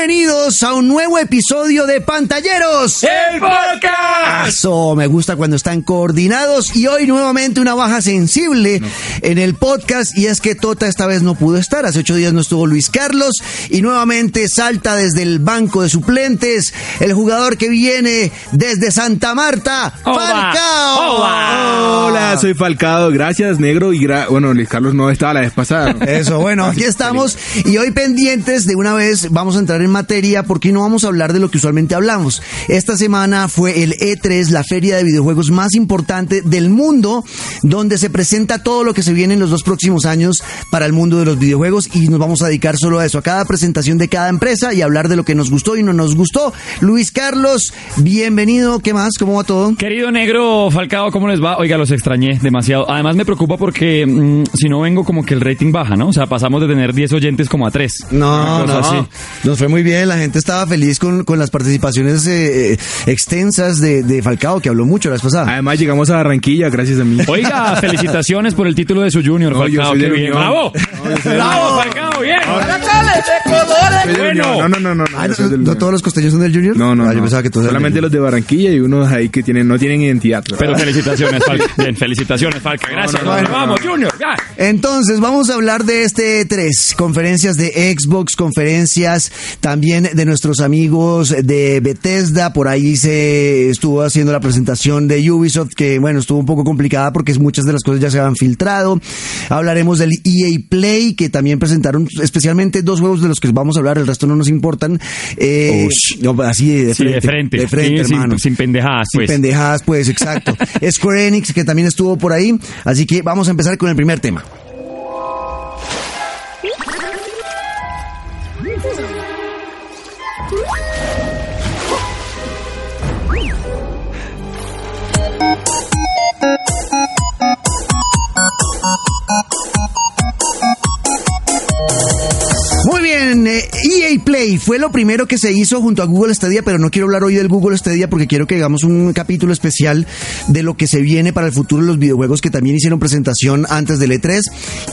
Bienvenidos a un nuevo episodio de Pantalleros. ¡El podcast! Eso, me gusta cuando están coordinados y hoy nuevamente una baja sensible en el podcast y es que Tota esta vez no pudo estar. Hace ocho días no estuvo Luis Carlos y nuevamente salta desde el banco de suplentes el jugador que viene desde Santa Marta, Falcao. Hola, soy Falcado, gracias negro y gra- bueno, Luis Carlos no estaba la vez pasada. Eso, bueno, aquí estamos y hoy pendientes de una vez vamos a entrar en materia porque no vamos a hablar de lo que usualmente hablamos. Esta semana fue el E3, la feria de videojuegos más importante del mundo, donde se presenta todo lo que se viene en los dos próximos años para el mundo de los videojuegos y nos vamos a dedicar solo a eso, a cada presentación de cada empresa y hablar de lo que nos gustó y no nos gustó. Luis Carlos, bienvenido, ¿qué más? ¿Cómo va todo? Querido negro Falcao, ¿cómo les va? Oiga, los extrañé demasiado. Además me preocupa porque mm, si no vengo como que el rating baja, ¿no? O sea, pasamos de tener 10 oyentes como a 3. No, no, así. nos fue muy bien, la gente estaba feliz con, con las participaciones eh, eh, extensas de, de Falcao, que habló mucho la vez pasada. Además llegamos a Barranquilla gracias a mí. Oiga, felicitaciones por el título de su junior, No, yo Falcao. soy qué de bien. ¡Bravo! No, ¡Bravo. Falcao! ¡Bien! De bueno. Unión. No, no, no, no. Ah, no, ¿no, soy del no Unión. todos los costeños son del Junior? No, no, Ah, yo no. pensaba que todos Solamente los de Barranquilla y unos ahí que tienen no tienen identidad. Pero felicitaciones, Falca. Bien, felicitaciones, Falca. Gracias. no, no, no, Vamos, no. Junior. ya. Entonces, vamos a hablar de este tres conferencias de Xbox, conferencias también de nuestros amigos de Bethesda. Por ahí se estuvo haciendo la presentación de Ubisoft, que bueno, estuvo un poco complicada porque muchas de las cosas ya se habían filtrado. Hablaremos del EA Play, que también presentaron especialmente dos juegos de los que vamos a hablar, el resto no nos importan. Eh, no, así de Sí, frente. de frente. De frente, Sí, hermano. sin, sin pendejadas, Sin pues. pendejadas, pues, exacto. Square Enix, que también estuvo por ahí. Así que vamos a empezar con el primer tema. Bien, eh, EA Play fue lo primero que se hizo junto a Google Stadia, pero no quiero hablar hoy del Google Stadia porque quiero que hagamos un capítulo especial de lo que se viene para el futuro de los videojuegos que también hicieron presentación antes del E3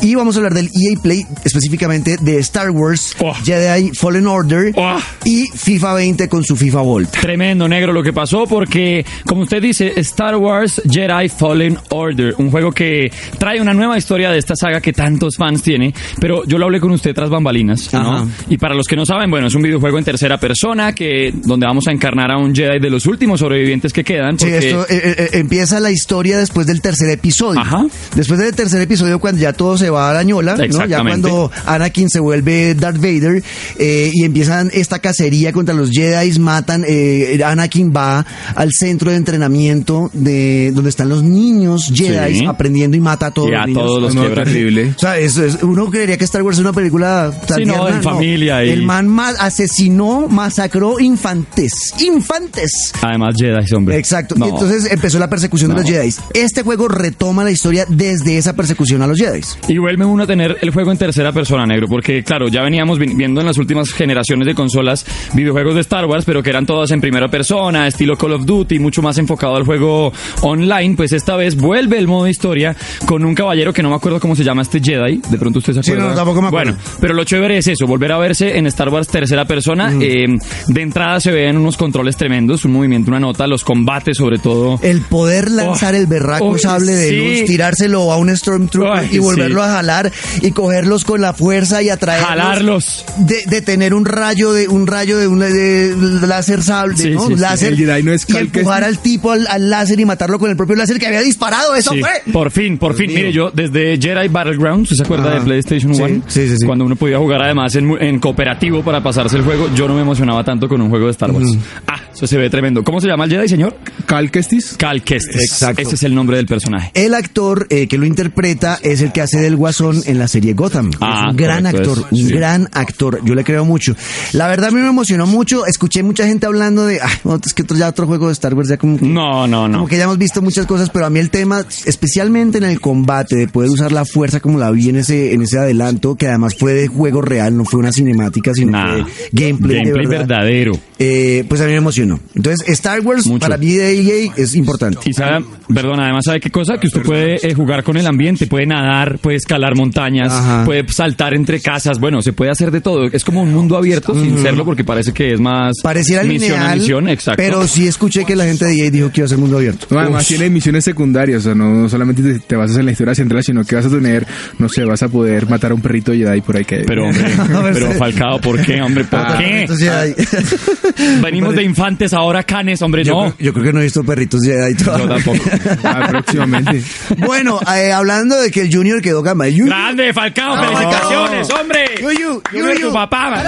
y vamos a hablar del EA Play específicamente de Star Wars, Oh. Jedi Fallen Order Oh. y FIFA 20 con su FIFA Volt. Tremendo, negro, lo que pasó porque, como usted dice, Star Wars Jedi Fallen Order, un juego que trae una nueva historia de esta saga que tantos fans tiene, pero yo lo hablé con usted tras bambalinas, ¿no? Ajá. Y para los que no saben, bueno, es un videojuego en tercera persona que donde vamos a encarnar a un Jedi de los últimos sobrevivientes que quedan. Sí, esto eh, eh, eh, empieza la historia después del tercer episodio. Ajá. Después del tercer episodio, cuando ya todo se va a la ñola, ¿no? ya cuando Anakin se vuelve Darth Vader eh, y empiezan esta cacería contra los Jedi, matan. eh, Anakin va al centro de entrenamiento de donde están los niños Jedi Sí. aprendiendo y mata a todos Y a los niños. todos los terrible. O sea, eso es- uno creería que Star Wars es una película tan Sí, no, en familia y- El man ma- asesinó, masacró infantes. Infantes. Además, Jedi, hombre. Exacto. No. Y entonces empezó la persecución No. de los Jedi. Este juego retoma la historia desde esa persecución a los Jedi. Y vuelve uno a tener el juego en tercera persona, negro, porque claro, ya veníamos vi- viendo en las últimas generaciones de consolas videojuegos de Star Wars, pero que eran todas en primera persona, estilo Call of Duty, mucho más enfocado al juego online, pues esta vez vuelve el modo historia con un caballero que no me acuerdo cómo se llama este Jedi, de pronto usted se Sí, acuerda. no, tampoco me acuerdo. Bueno, pero lo chévere es eso, volver a verse en Star Wars tercera persona, eh, de entrada se ven unos controles tremendos, un movimiento, una nota, los combates sobre todo. El poder lanzar Oh, el berraco oh, sable de sí. luz, tirárselo a un Stormtrooper Ay, y volverlo sí. a jalar y cogerlos con la fuerza y atraerlos. Jalarlos. De, de tener un rayo de un rayo de un de láser sable, Sí, ¿no? sí, sí. láser. El Jedi no es y empujar al tipo al, al láser y matarlo con el propio láser que había disparado. Eso Sí, fue. Por fin, por fin. mío. Mire, yo desde Jedi Battlegrounds, ¿se acuerda Ajá. de PlayStation Sí, 1? sí, sí, sí. Cuando uno podía jugar además en, en cooperativo para pasarse el juego, yo no me emocionaba tanto con un juego de Star Wars. Ah, eso se ve tremendo. ¿Cómo se llama el Jedi, señor? Cal Kestis. Cal Kestis. Exacto. Ese es el nombre del personaje. El actor eh, que lo interpreta es el que hace del Guasón en la serie Gotham. Ah, es un gran correcto, actor, es- un sí. gran actor. Yo le creo mucho. La verdad a mí me emocionó mucho. Escuché mucha gente hablando de, ah, no, es que otro, ya otro juego de Star Wars ya como que, No, no, no. como que ya hemos visto muchas cosas, pero a mí el tema, especialmente en el combate, de poder usar la fuerza como la vi en ese, en ese adelanto, que además fue de juego real, no fue una cinemática, sino Nah. fue gameplay, de Gameplay verdad. verdadero. Eh, pues a mí me emocionó. No. Entonces, Star Wars Mucho. para mí de EA es importante. Y sabe, perdón, además sabe qué cosa, que usted puede eh, jugar con el ambiente, puede nadar, puede escalar montañas, Ajá. puede saltar entre casas, bueno, se puede hacer de todo. Es como un mundo abierto sin serlo porque parece que es más Pareciera misión a lineal, misión, exacto. pero sí escuché que la gente de EA dijo que iba a ser mundo abierto. No, además Uf. tiene misiones secundarias, o sea, no solamente te, te basas en la historia central, sino que vas a tener, no sé, vas a poder matar a un perrito Jedi por ahí que... Pero, hombre, pero Falcado, ¿por qué, hombre? ¿Por Ah, qué? Entonces, ya hay- Venimos de infantes, ahora canes, hombre, yo, no. creo, yo creo que no he visto perritos Jedi Yo todavía. tampoco. Ah, próximamente. Bueno, eh, hablando de que el Junior quedó gama. Grande, Falcao, felicitaciones, hombre. Yuyu, Yuyu. tu papá. man.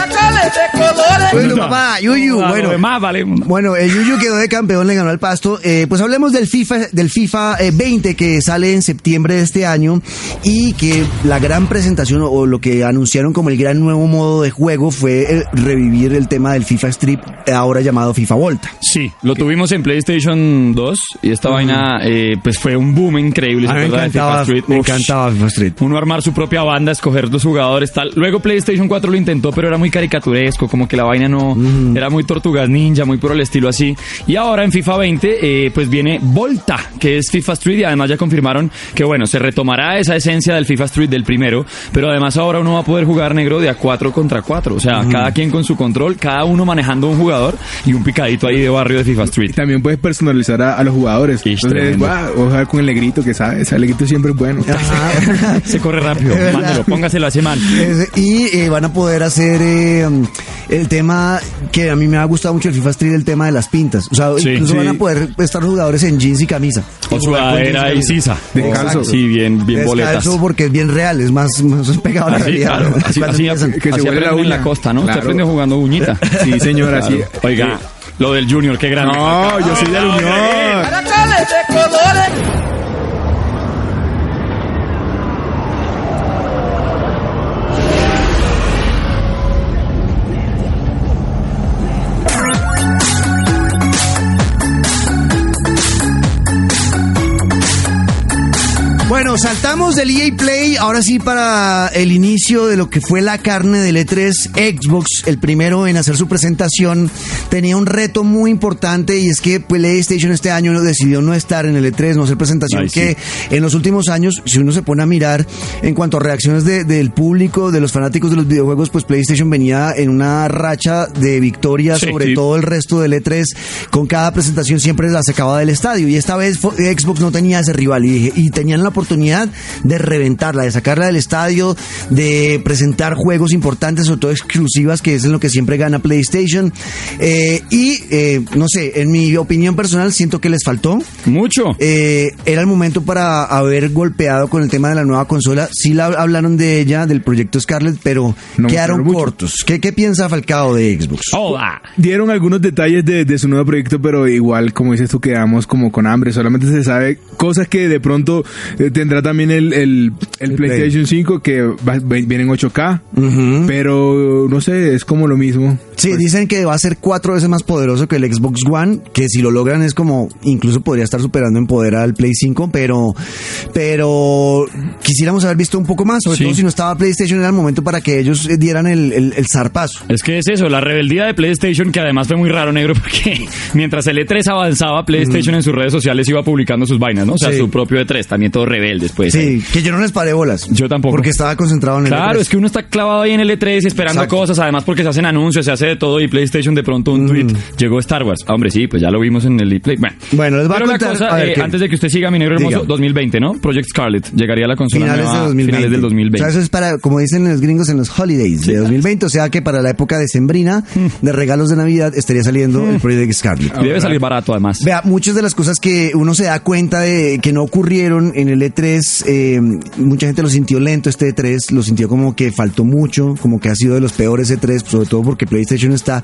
Bueno, papá, Yuyu, bueno. demás, vale. Bueno, el Yuyu quedó de campeón, le ganó al pasto. Eh, pues hablemos del FIFA, del FIFA eh, 20 que sale en septiembre de este año y que la gran presentación o, lo que anunciaron como el gran nuevo modo de juego fue eh, revivir el tema del FIFA Strip, eh, ahora llamado FIFA Volta. Sí, lo tuvimos en PlayStation 2 y esta vaina eh, pues fue un boom increíble. ¿se A mí me encantaba, Street? me encantaba FIFA Street. Uno armar su propia banda, escoger dos jugadores, tal. Luego PlayStation 4 lo intentó, pero era muy caricaturesco, como que la vaina no era muy tortugas ninja, muy por el estilo así. Y ahora en FIFA 20, eh, pues viene Volta, que es FIFA Street, y además ya confirmaron que bueno, se retomará esa esencia del FIFA Street del primero, pero además ahora uno va a poder jugar negro de a 4 contra 4. O sea, cada quien con su control, cada uno manejando un jugador y un picadito ahí de barrio de FIFA Street. Y también puedes personalizar a, a los jugadores. Ish, Entonces, tremendo. va, o jugar con el negrito que sabe, ese negrito siempre es bueno. Se corre rápido, mándelo, póngaselo a ese man. Es- y eh, van a poder hacer eh, el tema que a mí me ha gustado mucho el FIFA Street, el tema de las pintas. O sea, Sí. incluso Sí. van a poder estar jugadores en jeans y camisa. O sudadera y sisa. Descalzo. Sí, bien, bien boletas. Descalzo porque es bien real, es más, más pegado a la Así, realidad. claro. Así, así, que se así huele la aprenden en la uña. costa, ¿no? Claro. aprende jugando uñita. Sí, señor, así. Claro. Oiga, lo del Junior, qué grande. No, yo soy del Unión. Bueno, saltamos del EA Play, ahora sí para el inicio de lo que fue la carne del E3 Xbox, el primero en hacer su presentación, tenía un reto muy importante y es que PlayStation este año decidió no estar en el E3, no hacer presentación, Ay, sí. que en los últimos años, si uno se pone a mirar en cuanto a reacciones de- del público, de los fanáticos de los videojuegos, pues PlayStation venía en una racha de victoria Sí, sobre sí. todo el resto del E3, con cada presentación siempre la sacaba del estadio y esta vez Xbox no tenía ese rival y tenían la oportunidad de reventarla, de sacarla del estadio, de presentar juegos importantes, sobre todo exclusivas, que es en lo que siempre gana PlayStation. Eh, y eh, no sé, en mi opinión personal siento que les faltó. Mucho. Eh, era el momento para haber golpeado con el tema de la nueva consola. Sí la hablaron de ella, del proyecto Scarlett, pero No quedaron cortos. ¿Qué, ¿Qué piensa Falcao de Xbox? Hola. Dieron algunos detalles de, de su nuevo proyecto, pero igual, como dices tú, quedamos como con hambre. Solamente se sabe cosas que de pronto eh, tendrá también el, el, el El PlayStation 5 que va- viene en 8K, Ujú. pero no sé, es como lo mismo. Sí, dicen que va a ser cuatro veces más poderoso que el Xbox One, que si lo logran es como, incluso podría estar superando en poder al Play 5, pero, pero quisiéramos haber visto un poco más, sobre Sí. todo si no estaba PlayStation, era el momento para que ellos dieran el, el, el zarpazo. Es que es eso, la rebeldía de PlayStation, que además fue muy raro, negro, porque mientras el E3 avanzaba, PlayStation en sus redes sociales iba publicando sus vainas, ¿no? O sea, Sí. su propio E3, también todo rebeldes, Sí, que yo no les paré bolas. Yo tampoco. Porque estaba concentrado en el Claro, E3. es que uno está clavado ahí en el E3 esperando Exacto. cosas, además porque se hacen anuncios, se hace de todo y PlayStation de pronto un tweet llegó Star Wars. Ah, hombre, sí, pues ya lo vimos en el E-Play. Bueno, Bueno, les voy a contar- cosa, a ver, eh, ¿qué? antes de que usted siga, mi negro hermoso, Diga. 2020, ¿no? Project Scarlet llegaría a la consola Finales nueva de 2020. finales del 2020. O sea, eso es para, como dicen los gringos, en los holidays de 2020. O sea que para la época decembrina de regalos de Navidad estaría saliendo el Project Scarlet. Debe salir barato además. Vea, muchas de las cosas que uno se da cuenta de que no ocurrieron en el E3, eh, mucha gente lo sintió lento este E3, lo sintió como que faltó mucho, como que ha sido de los peores E3, sobre todo porque PlayStation está.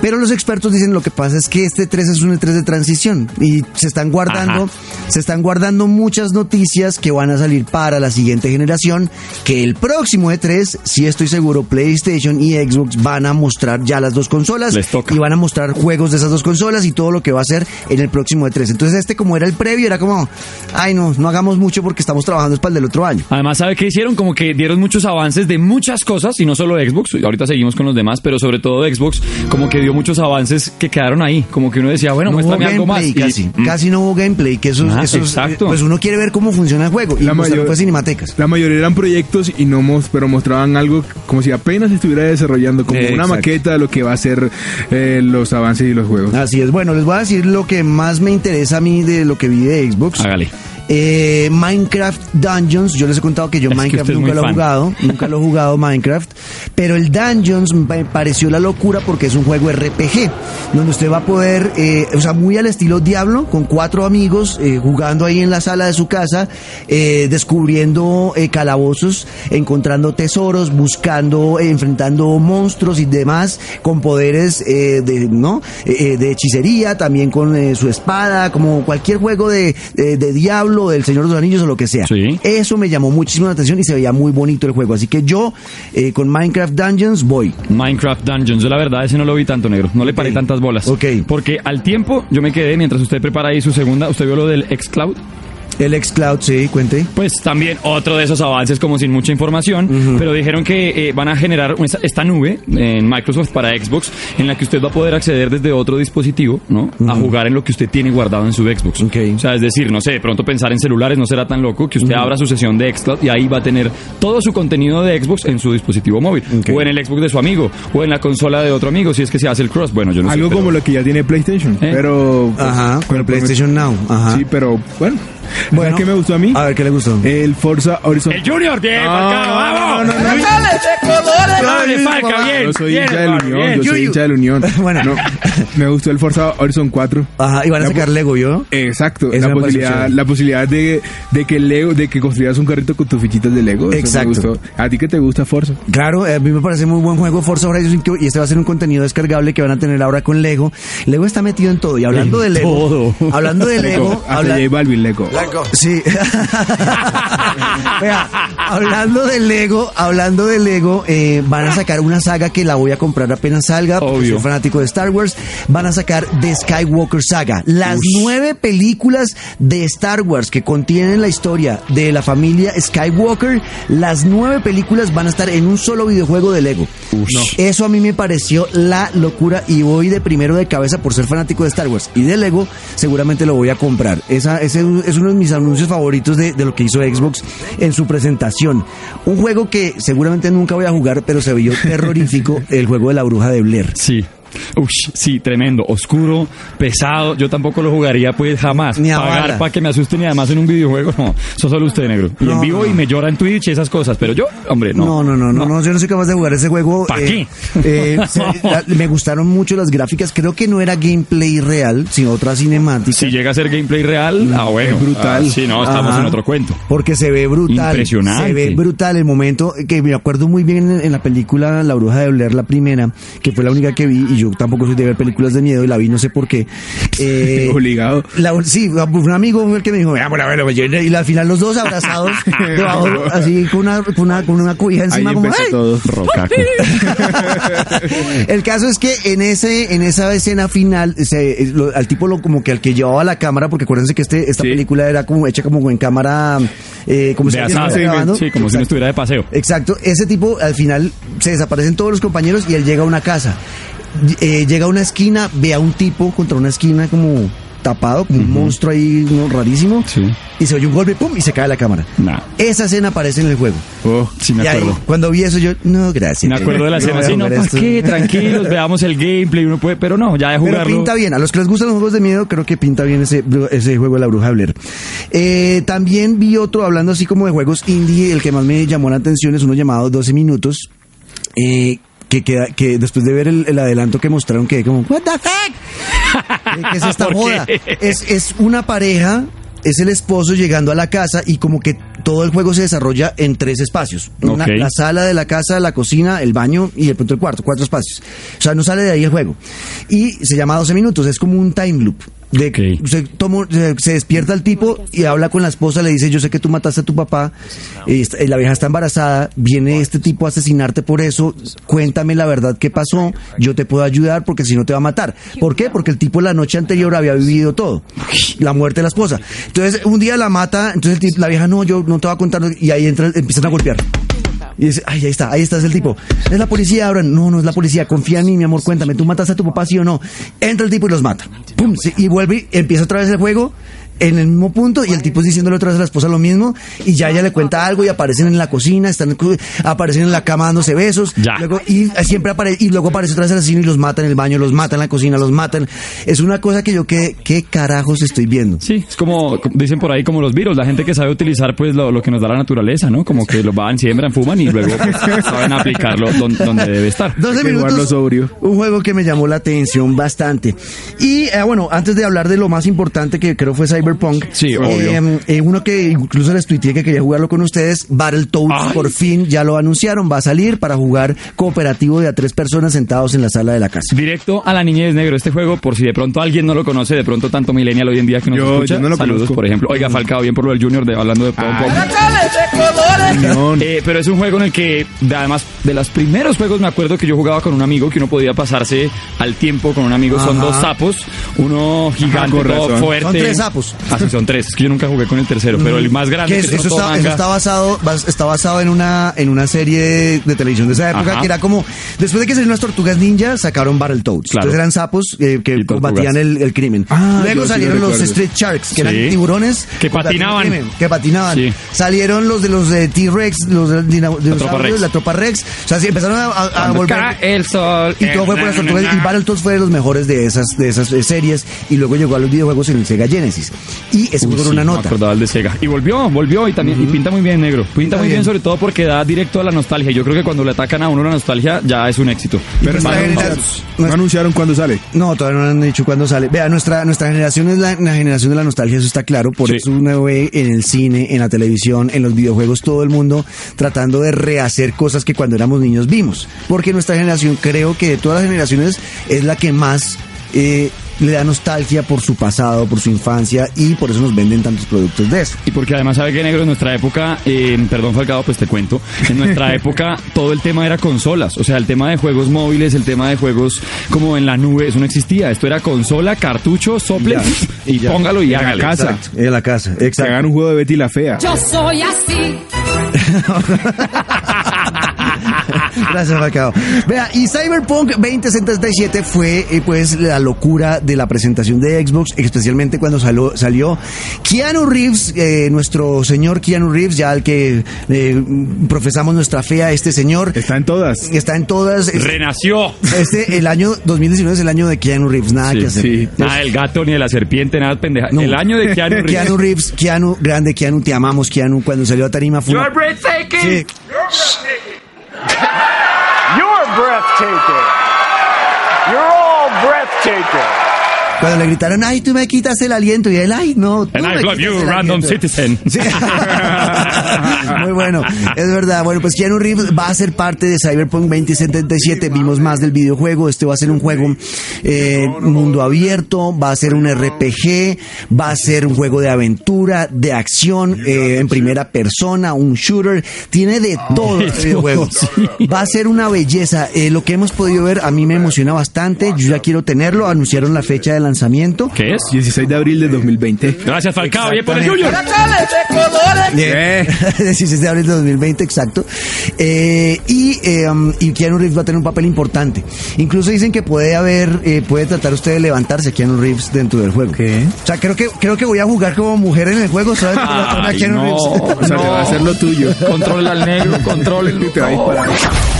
Pero los expertos dicen lo que pasa es que este E3 es un E3 de transición y se están guardando Ajá. se están guardando muchas noticias que van a salir para la siguiente generación, que el próximo E3, sí estoy seguro, PlayStation y Xbox van a mostrar ya las dos consolas Les toca. y van a mostrar juegos de esas dos consolas y todo lo que va a ser en el próximo E3. Entonces este como era el previo, era como, ay no, no hagamos mucho porque estamos trabajando es para el del otro año. Además, ¿sabe qué hicieron? Como que dieron muchos avances de muchas cosas, y no solo Xbox, ahorita seguimos con los demás, pero sobre todo Xbox, como que dio muchos avances que quedaron ahí. Como que uno decía, bueno, no hubo muéstrame algo más. Y- casi, mm, casi no hubo gameplay, que eso, Ah, eso es- exacto. pues uno quiere ver cómo funciona el juego y La mayor- pues cinematecas. La mayoría eran proyectos y no pero mostraban algo como si apenas estuviera desarrollando, como Eh, una exacto. maqueta de lo que va a ser eh, los avances y los juegos. Así es, bueno, les voy a decir lo que más me interesa a mí de lo que vi de Xbox. Hágale. Eh, Minecraft Dungeons, yo les he contado que yo Es Minecraft nunca lo he jugado, nunca lo he jugado Minecraft, pero el Dungeons me pareció la locura porque es un juego RPG, donde usted va a poder, eh, o sea, muy al estilo Diablo, con cuatro amigos, eh, jugando ahí en la sala de su casa, eh, descubriendo eh, calabozos, encontrando tesoros, buscando, enfrentando monstruos y demás, con poderes de, ¿no? De hechicería, también con su espada, como cualquier juego de, de, de Diablo, del Señor de los Anillos o lo que sea. Sí. Eso me llamó muchísimo la atención y se veía muy bonito el juego. Así que yo, eh, con Minecraft Dungeons, voy. Minecraft Dungeons. Yo la verdad ese no lo vi tanto negro. No le paré tantas bolas. Ok. Porque al tiempo yo me quedé mientras usted prepara ahí su segunda. ¿Usted vio lo del xCloud? El xCloud, sí, cuente. Pues también otro de esos avances como sin mucha información, pero dijeron que eh, van a generar esta, esta nube en Microsoft para Xbox en la que usted va a poder acceder desde otro dispositivo, ¿no? A jugar en lo que usted tiene guardado en su Xbox. Ok. O sea, es decir, no sé, de pronto pensar en celulares no será tan loco que usted abra su sesión de xCloud y ahí va a tener todo su contenido de Xbox en su dispositivo móvil, Ok. o en el Xbox de su amigo, o en la consola de otro amigo, si es que se hace el cross. Bueno, yo no sé. Algo pero- como lo que ya tiene PlayStation, ¿Eh? pero... Ajá, con el PlayStation Now. Ajá. Sí, pero bueno. Bueno. ¿Sabes qué me gustó a mí? A ver, ¿qué le gustó? El Forza Horizon. El Junior, bien, No, Falcao, vamos. no, no, no. Dale, Falca, bien. Yo soy hincha del Unión, yo soy hincha del Unión. Bueno. No, me gustó el Forza Horizon 4. Ajá, y van a La sacar Lego, ¿yo? Exacto, la posibilidad, la posibilidad de, de que Lego, de que construyas un carrito con tus fichitas de Lego. eso me Exacto. gustó. ¿A ti qué te gusta Forza? Claro, eh, a mí me parece muy buen juego Forza Horizon 5 y este va a ser un contenido descargable que van a tener ahora con Lego. Lego está metido en todo y hablando de Lego, todo. hablando de Lego, Hasta habla- J Balvin Lego. Sí. Vea, hablando de Lego, hablando de Lego, eh, van a sacar una saga que la voy a comprar apenas salga. porque Obvio. Soy fanático de Star Wars. Van a sacar The Skywalker Saga. Las nueve películas de Star Wars que contienen la historia de la familia Skywalker, las nueve películas van a estar en un solo videojuego de Lego. Eso a mí me pareció la locura y voy de primero de cabeza por ser fanático de Star Wars y de Lego, seguramente lo voy a comprar. Esa, ese es uno de mis anuncios favoritos de, de lo que hizo Xbox en su presentación. Un juego que seguramente nunca voy a jugar, pero se vio terrorífico, el juego de la bruja de Blair. Sí. Ush, sí, tremendo, oscuro, pesado. Yo tampoco lo jugaría pues jamás. Ni a Pagar para que me asusten y además en un videojuego, no. Eso solo usted, negro. Y No, en vivo no. y me llora en Twitch y esas cosas. Pero yo, hombre, no. No, no, no, no, no, yo no soy capaz de jugar ese juego. ¿Pa' eh, qué? eh, se- la- me gustaron mucho las gráficas, creo que no era gameplay real, sino otra cinemática. Si llega a ser gameplay real, ah, bueno. es brutal. Ah, sí, no, estamos Ajá. en otro cuento. Porque se ve brutal. Impresionante. Se ve brutal el momento que me acuerdo muy bien en, en la película La Bruja de Blair, la primera, que fue la única que vi, y yo tampoco soy de ver películas de miedo y la vi no sé por qué. Eh, Obligado. la- sí, un amigo fue el que me dijo, bueno, pues, y al final los dos abrazados, debajo, así con una, con una, con una cobija Ahí encima, como, empezó ¡ay! todo. Rocaco. El caso es que en ese en esa escena final se, eh, lo- al tipo lo como que al que llevaba la cámara porque acuérdense que este esta Sí. película era como hecha como en cámara eh, como si asado. grabando. Sí, como si no estuviera de paseo. Exacto, ese tipo al final se desaparecen todos los compañeros y él llega a una casa. Eh, llega a una esquina, ve a un tipo contra una esquina como tapado, como un monstruo ahí ¿no? rarísimo. Sí. Y se oye un golpe, ¡pum! y se cae la cámara. Nah. Esa escena aparece en el juego. Oh, sí me y ahí, acuerdo. cuando vi eso yo, no, gracias. Me acuerdo de la No escena a así, no, ¿para esto". qué? Tranquilos, veamos el gameplay, uno puede, pero no, ya de Pero jugarlo. pinta bien. A los que les gustan los juegos de miedo, creo que pinta bien ese, ese juego de la bruja Blair. Eh, también vi otro, hablando así como de juegos indie, el que más me llamó la atención es uno llamado 12 minutos. Eh, que, queda, que después de ver el, el adelanto que mostraron, quedé como, ¿What the fuck? ¿Qué, qué es esta qué? Es, es una pareja, es el esposo llegando a la casa y como que todo el juego se desarrolla en tres espacios. Una- la sala de la casa, la cocina, el baño y el punto del cuarto, cuatro espacios. O sea, no sale de ahí el juego. Y se llama 12 minutos, es como un time loop. De, Ok. se, tomó- se, se despierta el tipo y habla con la esposa, le dice, yo sé que tú mataste a tu papá, eh, la vieja está embarazada, viene este tipo a asesinarte por eso, cuéntame la verdad qué pasó, yo te puedo ayudar porque si no te va a matar. ¿Por qué? Porque el tipo la noche anterior había vivido todo, la muerte de la esposa. Entonces un día la mata, entonces el tipo- la vieja, no, yo no te voy a contar, y ahí entra, empiezan a golpear. Y dice, ay, ahí está, ahí está, es el tipo. Es la policía, ahora. No, no es la policía, confía en mí, mi amor, cuéntame, ¿tú mataste a tu papá, sí o no? Entra el tipo y los mata. Pum, sí, y vuelve, empieza otra vez el juego en el mismo punto y el tipo es diciéndole otra vez a la esposa lo mismo y ya ella le cuenta algo y aparecen en la cocina, están aparecen en la cama dándose besos, Ya. luego y siempre aparece y luego aparece otra vez el asesino y los mata en el baño, los mata en la cocina, los matan. Es una cosa que yo que qué carajos estoy viendo. Sí, es como, dicen por ahí, como los virus, la gente que sabe utilizar pues lo, lo que nos da la naturaleza, ¿no? Como que lo van, siembran, fuman y luego pues, saben aplicarlo don- donde debe estar. 12 Hay que minutos. sobrio. Un juego que me llamó la atención bastante. Y eh, bueno, antes de hablar de lo más importante que creo fue Cyberpunk. Sí, obvio. eh, eh, uno que incluso les tuiteé que quería jugarlo con ustedes, Battletoads, Ay. por fin ya lo anunciaron, va a salir para jugar cooperativo de a tres personas sentados en la sala de la casa. Directo a la niñez negro. Este juego, por si de pronto alguien no lo conoce, de pronto tanto millennial hoy en día que nos Yo- escucha. yo no lo saludos, conozco. por ejemplo. Oiga, Falcao, bien por lo del Junior, de, hablando de todo. No, Eh, pero es un juego en el que, de- además, de los primeros juegos me acuerdo que yo jugaba con un amigo, que uno podía pasarse al tiempo con un amigo. Son Ajá. dos sapos, uno gigante, con todo razón. fuerte. Son tres sapos. Ah, sí, son tres. Es que yo nunca jugué con el tercero, pero el más grande. Que que es- es eso, está, eso está basado bas- está basado en una en una serie de televisión de esa época Ajá. que era como después de que salieron las tortugas ninja sacaron Battletoads Claro. entonces eran sapos eh, que combatían el, el crimen Ah, luego yo sí lo salieron los. Street Sharks que Sí. eran tiburones Que patinaban. crimen, que patinaban Sí. salieron los de los de T-Rex los de dina- dinosaurios, Rex. la tropa Rex o sea sí, empezaron a, a- volver el sol. y todo fue por las tortugas y Battletoads fue de los mejores de esas de esas eh, series y luego llegó a los videojuegos en el Sega Genesis y era sí, una me nota acordaba el de Sega. Y volvió, volvió y también y pinta muy bien negro. Pinta, Pinta muy bien. bien. sobre todo porque da directo a la nostalgia. Yo creo que cuando le atacan a uno la nostalgia ya es un éxito. pero no, no anunciaron cuándo sale. No, todavía no han dicho cuándo sale. Vea, nuestra, nuestra generación es la, la generación de la nostalgia, eso está claro. Por Sí. eso uno ve en el cine, en la televisión, en los videojuegos, todo el mundo tratando de rehacer cosas que cuando éramos niños vimos. Porque nuestra generación, creo que de todas las generaciones, es la que más eh, le da nostalgia por su pasado, por su infancia, y por eso nos venden tantos productos de eso. Y porque además sabe que negro en nuestra época, eh, perdón Falcao, pues te cuento, en nuestra época todo el tema era consolas, o sea, el tema de juegos móviles, el tema de juegos como en la nube, eso no existía, esto era consola, cartucho, sople Ya, y, ya. póngalo y En la hágale. casa. En la casa, Que exacto. hagan un juego de Betty la Fea. Yo soy así. Gracias, Falcao. Vea, y Cyberpunk 2077 fue eh, pues la locura de la presentación de Xbox, especialmente cuando salió, salió Keanu Reeves, eh, nuestro señor Keanu Reeves, ya al que eh, profesamos nuestra fe a este señor. Está en todas. Está en todas. Renació. Este, el año 2019 es el año de Keanu Reeves, nada Sí, que hacer. sí. Nada del gato ni de la serpiente, nada de pendeja. No. El año de Keanu Reeves. Keanu Reeves, Keanu, grande Keanu, te amamos Keanu, cuando salió a tarima fue... You're breathtaking. Sí. You're breathtaking. You're breathtaking. You're all breathtaking. Cuando le gritaron, ay, tú me quitas el aliento, y él, ay, no, tú And me I love quitas you, el random aliento". citizen. Sí. Muy bueno, es verdad. Bueno, pues Keanu Reeves va a ser parte de Cyberpunk 2077. Vimos más del videojuego. Este va a ser un juego eh, mundo abierto, va a ser un RPG, va a ser un juego de aventura, de acción, eh, en primera persona, un shooter. Tiene de todo este videojuego. Va a ser una belleza. Eh, lo que hemos podido ver a mí me emociona bastante. Yo ya quiero tenerlo. Anunciaron la fecha de lanzamiento. ¿Qué es? 16 de abril de 2020. Gracias Falcao, bien por el. Junior. Eh, 16 de abril de 2020, exacto. Eh, y, eh, um, y Keanu Reeves va a tener un papel importante. Incluso dicen que puede haber, eh, puede tratar usted de levantarse Keanu Reeves dentro del juego. ¿Qué? O sea, creo que, creo que voy a jugar como mujer en el juego, ¿sabes? Levantarme a Ay, Keanu no. Reeves. O sea, te va a hacer lo tuyo. Controla al negro, controla Y te va a disparar.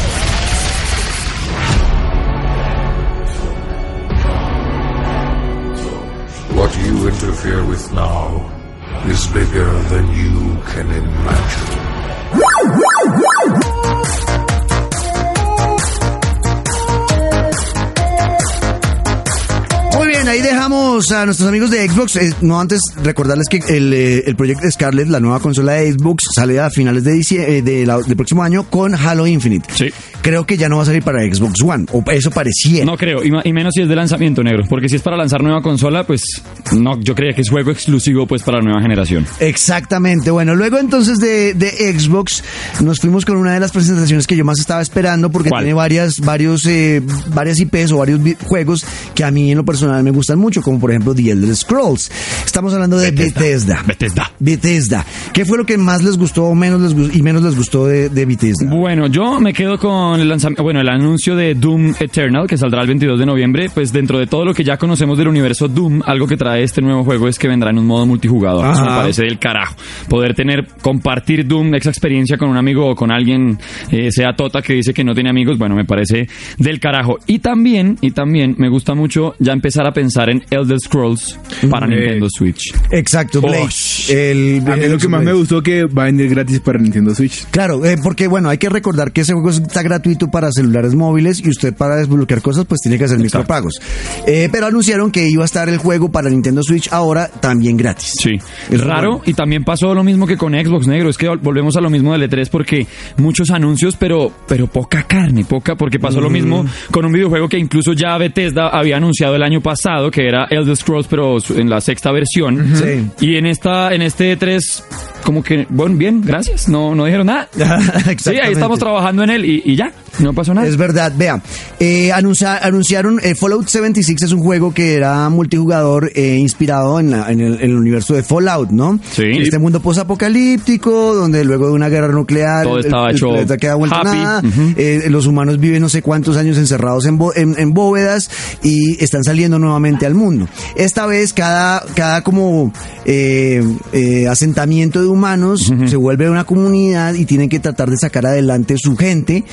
Interfere with now is bigger than you can imagine. Ahí dejamos a nuestros amigos de Xbox. Eh, no antes recordarles que el, eh, el Project Scarlet, la nueva consola de Xbox, sale a finales de eh, de del próximo año con Halo Infinite. Sí. Creo que ya no va a salir para Xbox One, o eso parecía. No creo, y, menos si es de lanzamiento negro, porque si es para lanzar nueva consola, pues no, yo creía que es juego exclusivo pues para la nueva generación. Exactamente. Bueno, luego entonces de, de Xbox nos fuimos con una de las presentaciones que yo más estaba esperando porque ¿Cuál? tiene varias, varios, eh, varias IPs o varios juegos que a mí en lo personal me gustan mucho, como por ejemplo The Elder Scrolls. Estamos hablando de Bethesda. Bethesda. Bethesda. ¿Qué fue lo que más les gustó o menos les gus- y menos les gustó de, de Bethesda? Bueno, yo me quedo con el lanzamiento, bueno, el anuncio de Doom Eternal que saldrá el 22 de noviembre, pues dentro de todo lo que ya conocemos del universo Doom, algo que trae este nuevo juego es que vendrá en un modo multijugador. Eso me parece del carajo. Poder tener, compartir Doom, esa experiencia con un amigo o con alguien, eh, sea Tota que dice que no tiene amigos, bueno, me parece del carajo. Y también, y también me gusta mucho ya empezar a pensar en Elder Scrolls para Eh. Nintendo Switch. Exacto, Blade. Osh. El, A mí el lo que más me gustó que va a venir gratis para Nintendo Switch. Claro, eh, porque bueno, hay que recordar que ese juego está gratuito para celulares móviles y usted para desbloquear cosas pues tiene que hacer micropagos. Eh, pero anunciaron que iba a estar el juego para Nintendo Switch ahora también gratis. Sí, Es raro bueno. y también pasó lo mismo que con Xbox Negro, es que vol- volvemos a lo mismo del E3 porque muchos anuncios pero pero poca carne, poca porque pasó lo mismo con un videojuego que incluso ya Bethesda había anunciado el año pasado que era Elder Scrolls pero en la sexta versión Sí. y en esta en este E3 como que bueno, bien, gracias, no no dijeron nada. Sí, ahí estamos trabajando en él y, y ya, no pasó nada. Es verdad, vea, eh, anuncia- anunciaron eh, Fallout 76 es un juego que era multijugador eh, inspirado en, la- en el, en el universo de Fallout, ¿no? Sí. Este mundo posapocalíptico donde luego de una guerra nuclear Todo el- estaba el, hecho queda vuelto happy. nada, Ujú. eh, los humanos viven no sé cuántos años encerrados en, en, en bóvedas y están saliendo nuevamente al mundo. Esta vez cada, cada como eh, eh, asentamiento de humanos se vuelve una comunidad y tienen que tratar de sacar adelante su gente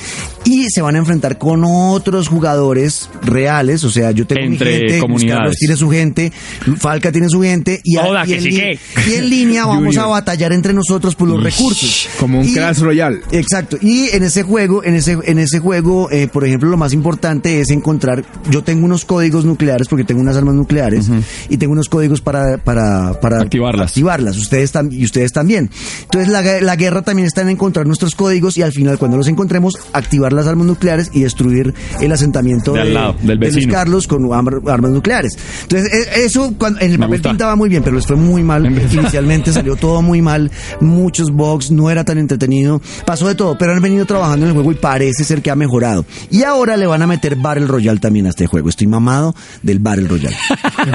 y se van a enfrentar con otros jugadores reales, o sea, yo tengo Entre mi gente, comunidades. Carlos tiene su gente, Falca tiene su gente y, a- Joda, y que en, sí que. y en línea vamos a batallar entre nosotros por los recursos. Como un Y- Clash Royale. Exacto. Y en ese juego, en ese, en ese juego, eh, por ejemplo, lo más importante es encontrar. Yo tengo unos códigos nucleares porque tengo unas armas nucleares y tengo unos códigos para para para Activarlas. Activarlas. Ustedes y ustedes también. Entonces la, la guerra también está en encontrar nuestros códigos y al final cuando los encontremos activar las armas nucleares y destruir el asentamiento De al lado, del Luis vecino. Carlos con ar- armas nucleares. Entonces eh, eso cuando, en el Me papel gusta. pintaba muy bien, pero les fue muy mal. Inicialmente salió todo muy mal, muchos bugs, no era tan entretenido, pasó de todo, pero han venido trabajando en el juego y parece ser que ha mejorado. Y ahora le van a meter Battle Royale también a este juego. Estoy mamado del Battle Royale.